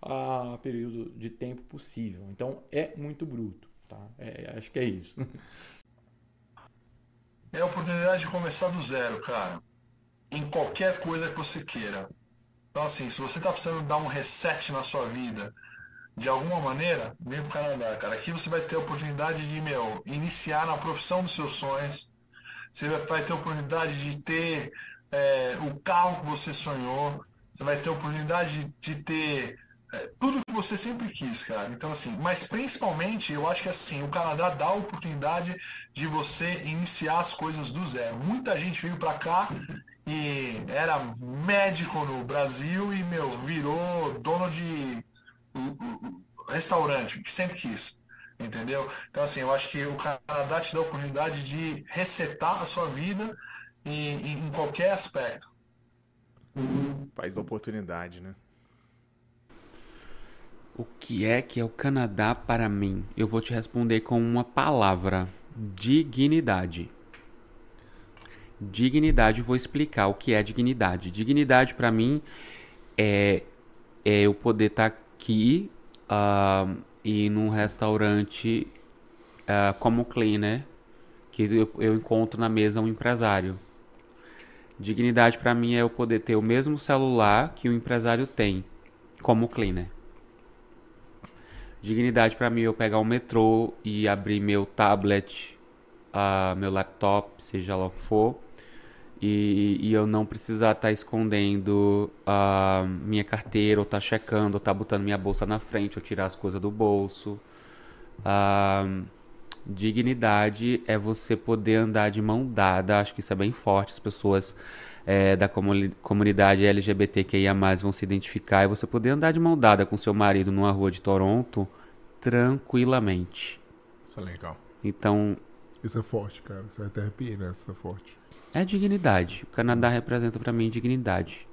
Speaker 25: a período de tempo possível. Então é muito bruto, tá? É, acho que é isso.
Speaker 26: É a oportunidade de começar do zero, cara. Em qualquer coisa que você queira. Então, assim, se você tá precisando dar um reset na sua vida, de alguma maneira, vem pro Canadá, cara. Aqui você vai ter a oportunidade de, meu, iniciar na profissão dos seus sonhos. Você vai- ter a oportunidade de ter é, o carro que você sonhou. Você vai ter a oportunidade de, ter tudo que você sempre quis, cara. Então, assim, mas principalmente, eu acho que assim, o Canadá dá a oportunidade de você iniciar as coisas do zero. Muita gente veio pra cá e era médico no Brasil e, meu, virou dono de restaurante, que sempre quis. Entendeu? Então, assim, eu acho que o Canadá te dá a oportunidade de resetar a sua vida em- em qualquer aspecto.
Speaker 1: País da oportunidade, né?
Speaker 27: O que é que é o Canadá para mim? Eu vou te responder com uma palavra: dignidade. Dignidade, vou explicar o que é dignidade. Dignidade para mim é, é eu poder estar aqui ah, e num restaurante ah, como cleaner, que eu, eu encontro na mesa um empresário. Dignidade para mim é eu poder ter o mesmo celular que o empresário tem, como cleaner. Dignidade para mim eu pegar o metrô e abrir meu tablet, ah, meu laptop, seja lá o que for, e, e eu não precisar estar escondendo ah, minha carteira, ou estar checando, ou estar botando minha bolsa na frente, ou tirar as coisas do bolso. Ah, dignidade é você poder andar de mão dada, acho que isso é bem forte, as pessoas eh, da comuni- comunidade LGBTQIA+, vão se identificar, e você poder andar de mão dada com seu marido numa rua de Toronto tranquilamente.
Speaker 1: Isso é legal.
Speaker 27: Então,
Speaker 9: Isso é forte, cara. Isso é até arrepiei, né? Isso é forte.
Speaker 27: é dignidade. O Canadá representa pra mim dignidade.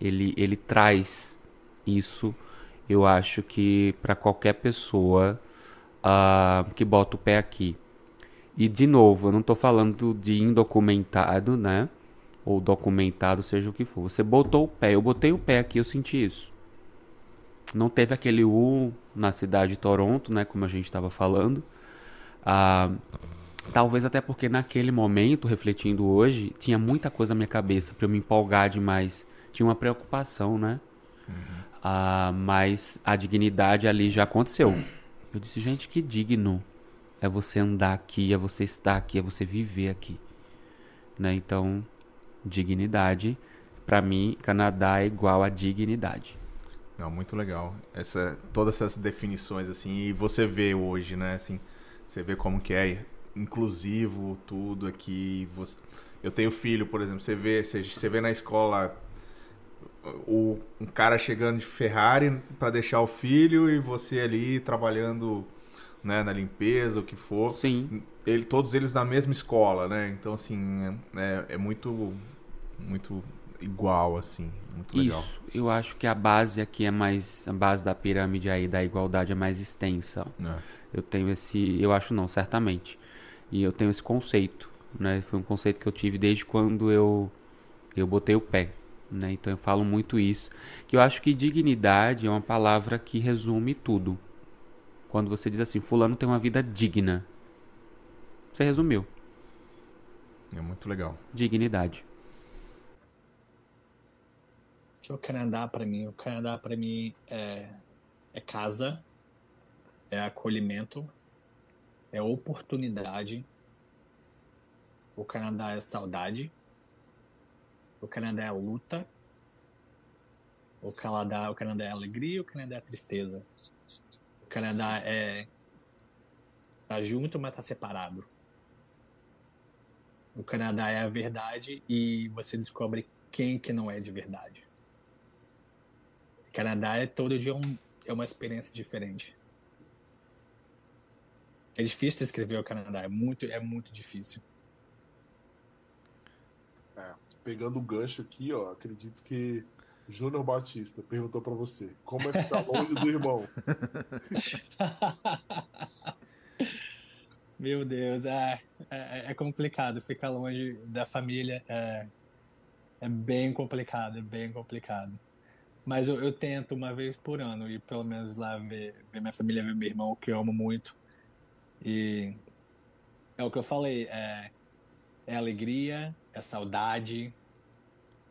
Speaker 27: Ele, ele traz isso, eu acho que pra qualquer pessoa ah, que bota o pé aqui. E de novo, eu não tô falando de indocumentado, né? Ou documentado, seja o que for. Você botou o pé, eu botei o pé aqui, eu senti isso. Não teve aquele U na cidade de Toronto, né? Como a gente estava falando. Ah, talvez até porque naquele momento, refletindo hoje, tinha muita coisa na minha cabeça para eu me empolgar demais. Tinha uma preocupação, né? Ah, mas a dignidade ali já aconteceu. Eu disse, gente, que digno é você andar aqui, é você estar aqui, é você viver aqui. Né? Então, dignidade, para mim, Canadá é igual a dignidade.
Speaker 1: Não, muito legal. Essa, todas essas definições, assim, e você vê hoje, né, assim, você vê como que é inclusivo tudo aqui. Você... Eu tenho filho, por exemplo, você vê, você, você vê na escola o, um cara chegando de Ferrari para deixar o filho e você ali trabalhando né, na limpeza, o que for.
Speaker 27: Sim.
Speaker 1: Ele, todos eles na mesma escola, né? Então, assim, é, é muito, muito igual, assim. Muito legal.
Speaker 27: Isso, eu acho que a base aqui é mais. A base da pirâmide aí da igualdade é mais extensa.
Speaker 1: É.
Speaker 27: Eu tenho esse. Eu acho não, certamente. E eu tenho esse conceito. Né? Foi um conceito que eu tive desde quando eu, eu botei o pé. Né? Então eu falo muito isso. Que eu acho que dignidade é uma palavra que resume tudo. Quando você diz assim, fulano tem uma vida digna. Você resumiu.
Speaker 1: É muito legal.
Speaker 27: Dignidade.
Speaker 28: Que o Canadá para mim? O Canadá para mim é, é casa, é acolhimento, é oportunidade. O Canadá é saudade. O Canadá é luta. O Canadá, o Canadá é alegria, o Canadá é tristeza. O Canadá é tá junto, mas tá separado. O Canadá é a verdade e você descobre quem que não é de verdade. Canadá é todo dia um, é uma experiência diferente. É difícil descrever o Canadá, é muito, é muito difícil.
Speaker 9: É, pegando o gancho aqui, ó, acredito que Júnior Batista perguntou pra você: como é ficar longe do irmão?
Speaker 28: Meu Deus, é, é, é complicado ficar longe da família. É, É bem complicado, é bem complicado. Mas eu, eu tento uma vez por ano ir pelo menos lá ver, ver minha família, ver meu irmão, que eu amo muito. E é o que eu falei, é, é alegria, é saudade.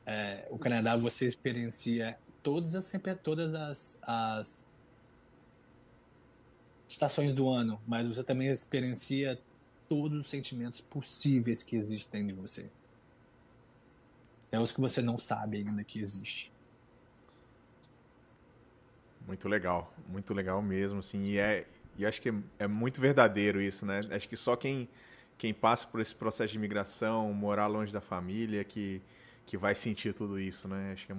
Speaker 28: É, o Canadá você experiencia todas as sempre todas as, as estações do ano, mas você também experiencia todos os sentimentos possíveis que existem de você. É os que você não sabe ainda que existe.
Speaker 1: Muito legal, muito legal mesmo, assim, e é, e acho que é, é, muito verdadeiro isso, né? Acho que só quem, quem passa por esse processo de imigração, morar longe da família, que, que vai sentir tudo isso, né? Acho que, é,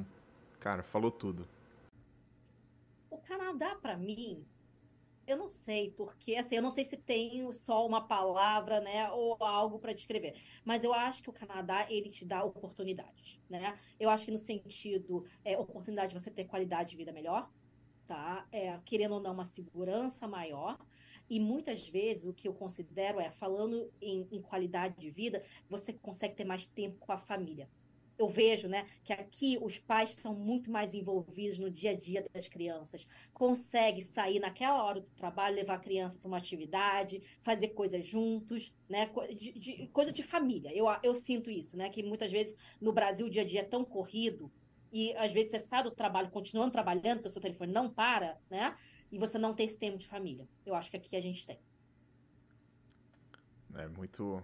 Speaker 1: cara, falou tudo.
Speaker 29: O Canadá, para mim, eu não sei, porque assim, eu não sei se tem só uma palavra, né, ou algo para descrever, mas eu acho que o Canadá ele te dá oportunidades, né? Eu acho que no sentido é, oportunidade de você ter qualidade de vida melhor, tá? É, querendo ou não, uma segurança maior. E muitas vezes o que eu considero é, falando em, em qualidade de vida, você consegue ter mais tempo com a família eu vejo, né, que aqui os pais estão muito mais envolvidos no dia a dia das crianças. Consegue sair naquela hora do trabalho, levar a criança para uma atividade, fazer coisas juntos, né, de, de, coisa de família. Eu, eu sinto isso, né, que muitas vezes no Brasil o dia a dia é tão corrido e às vezes você sai do trabalho continuando trabalhando, porque o seu telefone não para, né? E você não tem esse tempo de família. Eu acho que aqui a gente tem.
Speaker 1: É muito.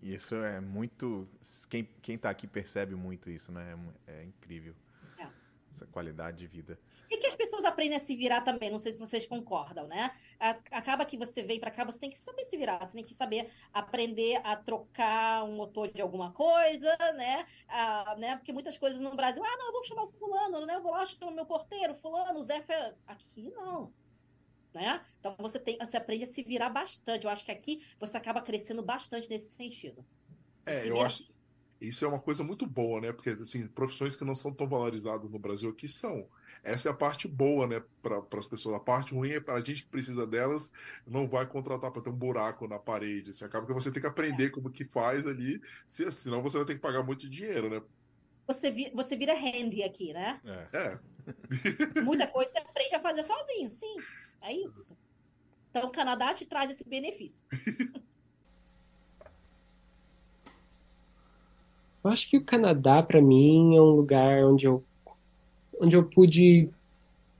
Speaker 1: Isso é muito. Quem, quem tá aqui percebe muito isso, né? É, é incrível. É. Essa qualidade de vida.
Speaker 29: E que as pessoas aprendem a se virar também, não sei se vocês concordam, né? Acaba que você vem para cá, você tem que saber se virar, você tem que saber aprender a trocar um motor de alguma coisa, né? Ah, né? Porque muitas coisas no Brasil, ah, não, eu vou chamar o fulano, né? Eu vou lá, chamo meu porteiro, fulano, o Zé. Aqui não. Né? Então você tem, você aprende a se virar bastante. Eu acho que aqui você acaba crescendo bastante nesse sentido.
Speaker 9: É, eu acho isso é uma coisa muito boa, né? Porque assim, profissões que não são tão valorizadas no Brasil aqui são. Essa é a parte boa, né, para as pessoas. A parte ruim é a gente precisa delas, não vai contratar para ter um buraco na parede. Assim, acaba que você tem que aprender como que faz ali, senão você vai ter que pagar muito dinheiro, né?
Speaker 29: Você, vi, você vira handy aqui, né?
Speaker 9: É.
Speaker 29: é. Muita coisa você aprende a fazer sozinho, sim. É isso. Então o Canadá te traz esse benefício.
Speaker 18: Eu acho que o Canadá, para mim, é um lugar onde eu onde eu pude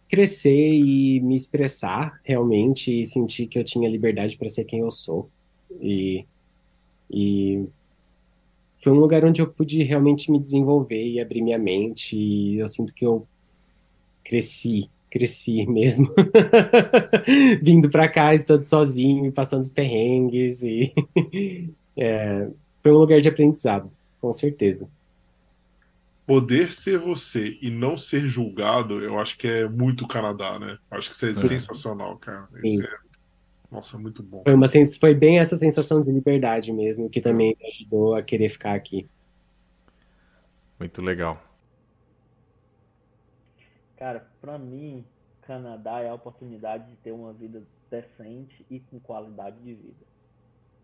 Speaker 18: crescer e me expressar realmente e sentir que eu tinha liberdade para ser quem eu sou. E, e foi um lugar onde eu pude realmente me desenvolver e abrir minha mente. E eu sinto que eu cresci, cresci mesmo. Vindo para cá, estando sozinho, passando os perrengues. E é, foi um lugar de aprendizado, com certeza
Speaker 9: poder ser você e não ser julgado, eu acho que é muito Canadá, né? Acho que isso é, é. sensacional, cara. Isso é, nossa, muito bom.
Speaker 18: Foi, uma, foi bem essa sensação de liberdade mesmo, que também me ajudou a querer ficar aqui.
Speaker 1: Muito legal.
Speaker 30: Cara, para mim, Canadá é a oportunidade de ter uma vida decente e com qualidade de vida.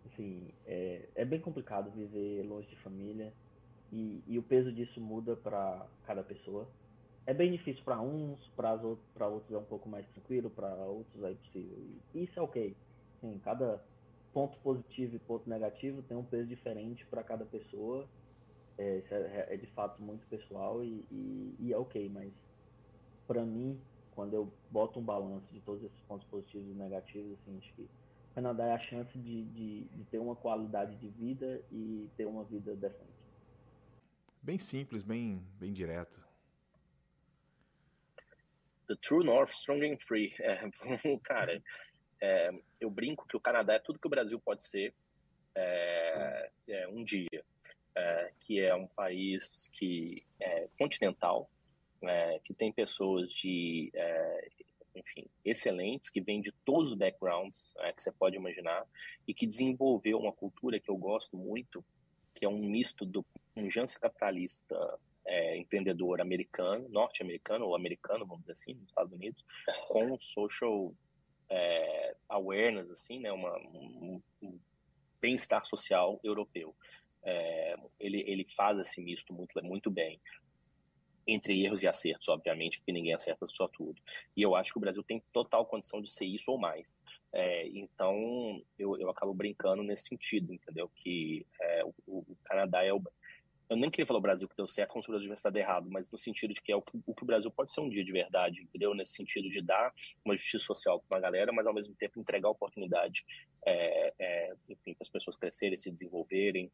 Speaker 30: Assim, é, é bem complicado viver longe de família e, e o peso disso muda para cada pessoa. É bem difícil para uns, para outros, é um pouco mais tranquilo, para outros é possível. E isso é ok. Sim, cada ponto positivo e ponto negativo tem um peso diferente para cada pessoa. É, isso é, é, de fato muito pessoal e, e, e é ok, mas para mim, quando eu boto um balanço de todos esses pontos positivos e negativos, assim, acho que o Canadá é a chance de, de, de ter uma qualidade de vida e ter uma vida decente.
Speaker 1: Bem simples, bem, bem direto.
Speaker 31: The True North, Strong and Free. É, cara, é, eu brinco que o Canadá é tudo que o Brasil pode ser é, é um dia. É, que é um país que é continental, é, que tem pessoas de, enfim, excelentes, que vêm de todos os backgrounds que você pode imaginar, e que desenvolveu uma cultura que eu gosto muito, que é um misto do pujança capitalista é, empreendedor americano, norte-americano ou americano, vamos dizer assim, nos Estados Unidos, com social é, awareness, assim, né, uma, um, um bem-estar social europeu. é, ele, ele faz esse misto muito, muito bem entre erros e acertos, obviamente, porque ninguém acerta só tudo. E eu acho que o Brasil tem total condição de ser isso ou mais. É, então, eu, eu acabo brincando nesse sentido, entendeu? Que é, o, o, Canadá é o. Eu nem queria falar o Brasil que deu certo, como se o Brasil tivesse dado errado, mas no sentido de que é o que, o que o Brasil pode ser um dia de verdade, entendeu? Nesse sentido de dar uma justiça social para uma galera, mas ao mesmo tempo entregar oportunidade, é, é, enfim, para as pessoas crescerem, se desenvolverem,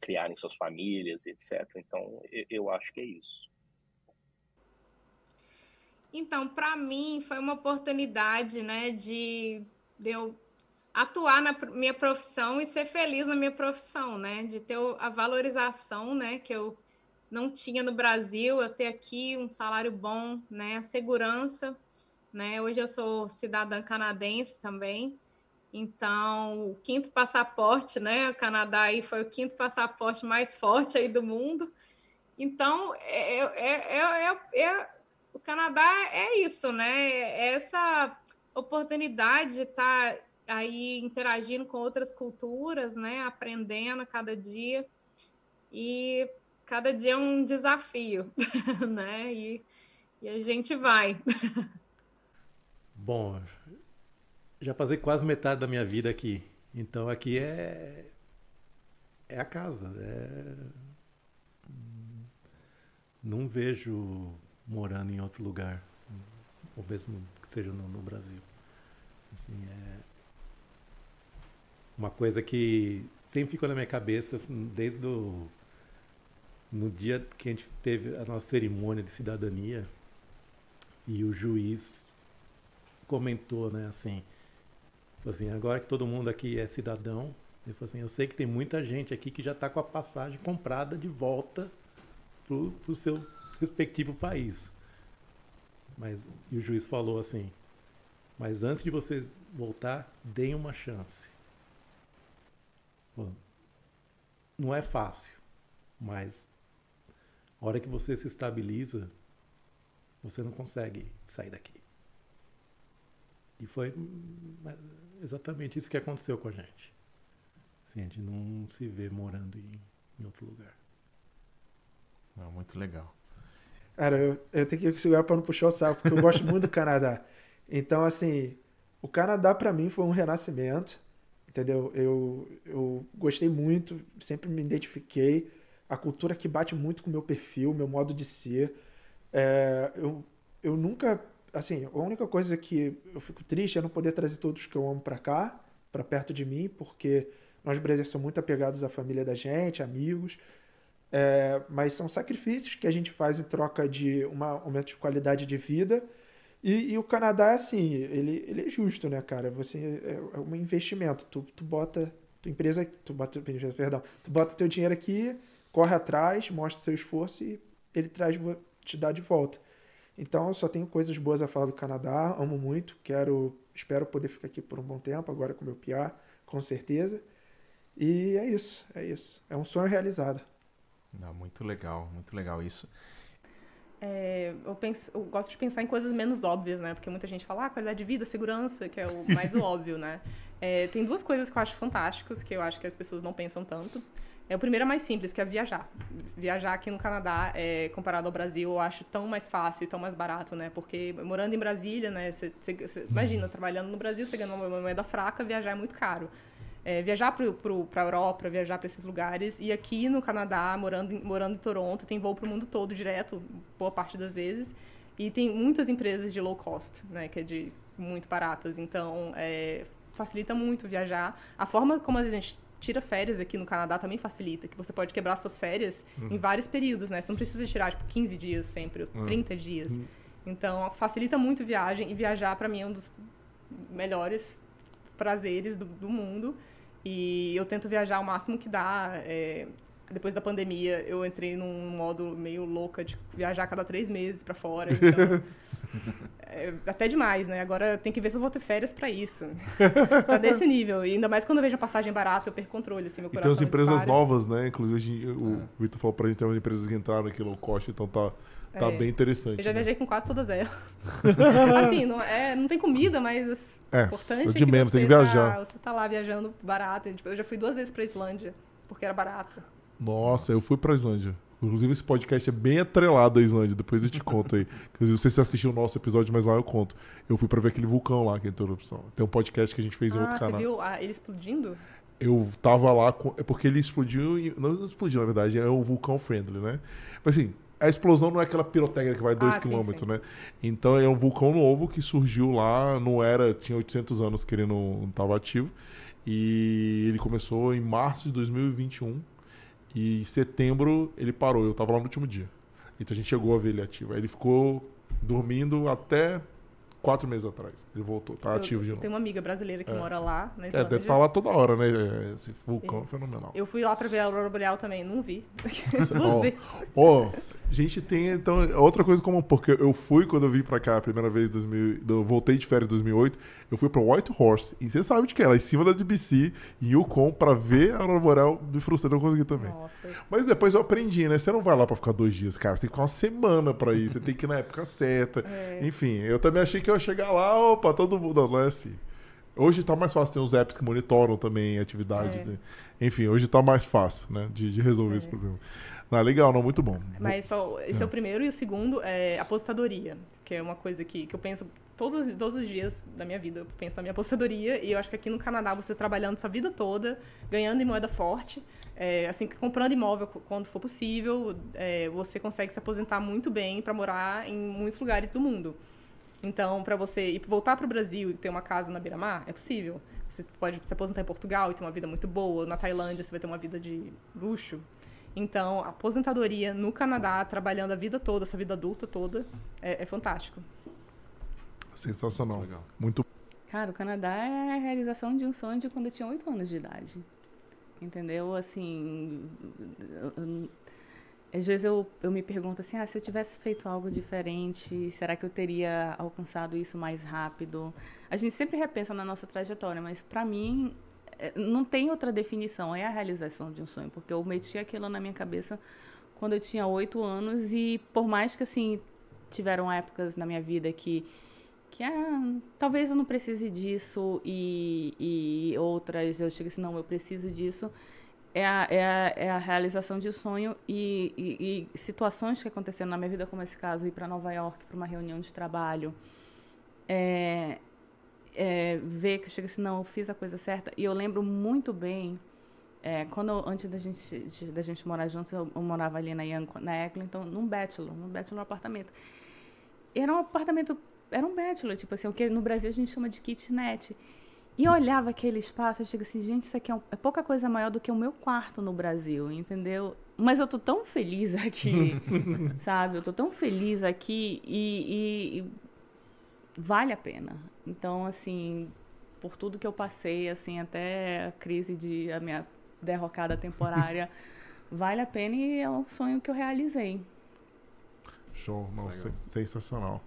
Speaker 31: criarem suas famílias, etc. Então, eu, eu acho que é isso.
Speaker 32: Então, para mim, foi uma oportunidade, né, de, de eu atuar na minha profissão e ser feliz na minha profissão, né, de ter a valorização, né, que eu não tinha no Brasil, eu ter aqui um salário bom, né, a segurança, né, hoje eu sou cidadã canadense também, então, o quinto passaporte, né, o Canadá aí foi o quinto passaporte mais forte aí do mundo, então, é, é, é, é o Canadá é isso, né? É essa oportunidade de estar tá aí interagindo com outras culturas, né? Aprendendo a cada dia. E cada dia é um desafio, né? E, e a gente vai.
Speaker 33: Bom, já passei quase metade da minha vida aqui. Então aqui é é a casa. É... Não vejo morando em outro lugar, ou mesmo que seja no, no Brasil. Assim, é uma coisa que sempre ficou na minha cabeça desde o no dia que a gente teve a nossa cerimônia de cidadania e o juiz comentou, né, assim, assim, agora que todo mundo aqui é cidadão, ele falou assim, eu sei que tem muita gente aqui que já está com a passagem comprada de volta para o seu respectivo país. Mas, e o juiz falou assim: Mas antes de você voltar, deem uma chance. Não é fácil, mas a hora que você se estabiliza, você não consegue sair daqui. E foi exatamente isso que aconteceu com a gente. Assim, a gente não se vê morando em, em outro lugar.
Speaker 1: Não, muito legal.
Speaker 34: Cara, eu, eu tenho que segurar para não puxar o saco, porque eu gosto muito do Canadá. Então, assim, o Canadá para mim foi um renascimento, entendeu? Eu, eu gostei muito, sempre me identifiquei. A cultura que bate muito com o meu perfil, meu modo de ser. É, eu, eu nunca, assim, a única coisa que eu fico triste é não poder trazer todos que eu amo para cá, para perto de mim, porque nós brasileiros somos muito apegados à família da gente, amigos. É, mas são sacrifícios que a gente faz em troca de um aumento de qualidade de vida. E, e, o Canadá é assim, ele, ele é justo, né, cara? Você é, é um investimento. Tu, tu bota tua empresa, tu bota, perdão, tu bota teu dinheiro aqui, corre atrás, mostra seu esforço e ele traz te dá de volta. Então, eu só tenho coisas boas a falar do Canadá, amo muito, quero, espero poder ficar aqui por um bom tempo, agora com meu PR, com certeza. E é isso, é isso. É um sonho realizado.
Speaker 1: Não, muito legal, muito legal isso.
Speaker 35: É, eu, penso, eu gosto de pensar em coisas menos óbvias, né? Porque muita gente fala, ah, qualidade de vida, segurança, que é o mais óbvio, né? É, tem duas coisas que eu acho fantásticas, que eu acho que as pessoas não pensam tanto. É, o primeiro é mais simples, que é viajar. Viajar aqui no Canadá, é, comparado ao Brasil, eu acho tão mais fácil e tão mais barato, né? Porque morando em Brasília, né? Cê, cê, cê, imagina, trabalhando no Brasil, você ganha uma moeda fraca, viajar é muito caro é, viajar para a Europa, viajar para esses lugares. E aqui no Canadá, morando em, morando em Toronto, tem voo para o mundo todo direto, boa parte das vezes. E tem muitas empresas de low cost, né, que é de muito baratas. Então, é, facilita muito viajar. A forma como a gente tira férias aqui no Canadá também facilita, que você pode quebrar suas férias uhum. em vários períodos, né? Você não precisa tirar, tipo, 15 dias sempre, uhum. 30 dias. Uhum. Então, facilita muito viagem. E viajar, para mim, é um dos melhores prazeres do, do mundo. E eu tento viajar o máximo que dá. É, depois da pandemia, eu entrei num modo meio louca de viajar a cada três meses para fora. Então, é, até demais, né? Agora tem que ver se eu vou ter férias para isso. tá desse nível. E ainda mais quando eu vejo a passagem barata, eu perco controle, assim, meu coração
Speaker 9: E tem umas empresas novas, né? Inclusive, o é. Vitor falou pra gente, tem umas empresas que entraram aqui low cost, então tá Tá é. bem interessante.
Speaker 35: Eu já né? viajei com quase todas elas. assim, não, é, não tem comida, mas
Speaker 9: é, importante de é menos, tem que viajar.
Speaker 35: Tá, você tá lá viajando barato. Tipo, eu já fui duas vezes pra Islândia. porque era barato.
Speaker 9: Nossa, eu fui pra Islândia. Inclusive, esse podcast é bem atrelado à Islândia. Depois eu te conto aí. Inclusive, não sei se você assistiu o nosso episódio, mas lá eu conto. Eu fui pra ver aquele vulcão lá, que é a interrupção. Tem um podcast que a gente fez em
Speaker 35: ah,
Speaker 9: outro
Speaker 35: você
Speaker 9: canal.
Speaker 35: viu ah, ele explodindo?
Speaker 9: Eu tava lá, com, é porque ele explodiu, e- não não explodiu na verdade, é um vulcão friendly, né? Mas assim, a explosão não é aquela pirotécnica que vai 2
Speaker 35: Ah,
Speaker 9: km, né? Então é um vulcão novo que surgiu lá, não era, tinha 800 anos que ele não, não tava ativo. E ele começou em março de 2021 e em setembro ele parou, eu tava lá no último dia. Então a gente chegou a ver ele ativo. Aí ele ficou dormindo até quatro meses atrás. Ele voltou, tá
Speaker 35: Eu-
Speaker 9: ativo de novo.
Speaker 35: tenho uma amiga brasileira que
Speaker 9: É.
Speaker 35: mora lá, na
Speaker 9: É,
Speaker 35: Islândia.
Speaker 9: deve estar lá toda hora, né? Esse vulcão é fenomenal.
Speaker 35: Eu fui lá pra ver a Aurora Boreal também, não vi. Duas
Speaker 9: Ó,
Speaker 35: vezes.
Speaker 9: Ó, a gente tem, então, outra coisa comum, porque eu fui quando eu vim pra cá a primeira vez, em 2000, eu voltei de férias em 2008, eu fui pra White Horse, e você sabe de que é, lá em cima da DBC, em Yukon, pra ver a Aurora Boreal, me frustrei, não consegui também. Mas depois eu aprendi, né? Você não vai lá pra ficar dois dias, cara, você tem que ficar uma semana pra ir, você tem que ir na época certa.
Speaker 35: É.
Speaker 9: Enfim, eu também achei que eu ia chegar lá, opa, todo mundo, não é assim. Hoje tá mais fácil, tem uns apps que monitoram também a atividade.
Speaker 35: É.
Speaker 9: de- Enfim, hoje tá mais fácil, né, de, de resolver esse problema. Não, legal, não, muito bom.
Speaker 35: Mas só, esse é.
Speaker 9: É.
Speaker 35: o primeiro, e o segundo é apostadoria, que é uma coisa que, que eu penso todos, todos os dias da minha vida. Eu penso na minha apostadoria, e eu acho que aqui no Canadá, você trabalhando sua vida toda, ganhando em moeda forte, é, assim, comprando imóvel quando for possível, é, você consegue se aposentar muito bem para morar em muitos lugares do mundo. Então, para você ir voltar para o Brasil e ter uma casa na beira-mar, é possível. Você pode se aposentar em Portugal e ter uma vida muito boa. Na Tailândia, você vai ter uma vida de luxo. Então, aposentadoria no Canadá, trabalhando a vida toda, essa vida adulta toda, é, é fantástico.
Speaker 9: Sensacional. Muito
Speaker 36: Cara, o Canadá é a realização de um sonho de quando eu tinha 8 anos de idade. Entendeu? Assim. eu- eu- às vezes eu, eu me pergunto assim: ah, se eu tivesse feito algo diferente, será que eu teria alcançado isso mais rápido? A gente sempre repensa na nossa trajetória, mas para mim não tem outra definição. É a realização de um sonho, porque eu meti aquilo na minha cabeça quando eu tinha 8 anos e por mais que assim tiveram épocas na minha vida que que ah, talvez eu não precise disso e, e outras eu chego assim, não, eu preciso disso. É a, é a, é a realização de sonho e, e, e situações que aconteceram na minha vida, como esse caso, ir para Nova York para uma reunião de trabalho, é, é, ver que eu chego assim, não, eu fiz a coisa certa. E eu lembro muito bem, é, quando eu- antes da gente, de- da gente morar juntos, eu, eu morava ali na, Young, na Eglinton, num bachelor, num bachelor apartamento. Era um apartamento, era um bachelor, tipo assim, o que no Brasil a gente chama de kitnet. E eu olhava aquele espaço e chego assim, gente, isso aqui é, um- é pouca coisa maior do que o meu quarto no Brasil, entendeu? Mas eu tô tão feliz aqui, sabe? Eu tô tão feliz aqui e, e- e vale a pena. Então, assim, por tudo que eu passei, assim, até a crise de a minha derrocada temporária, vale a pena e é um sonho que eu realizei.
Speaker 9: show, não, sen- sensacional.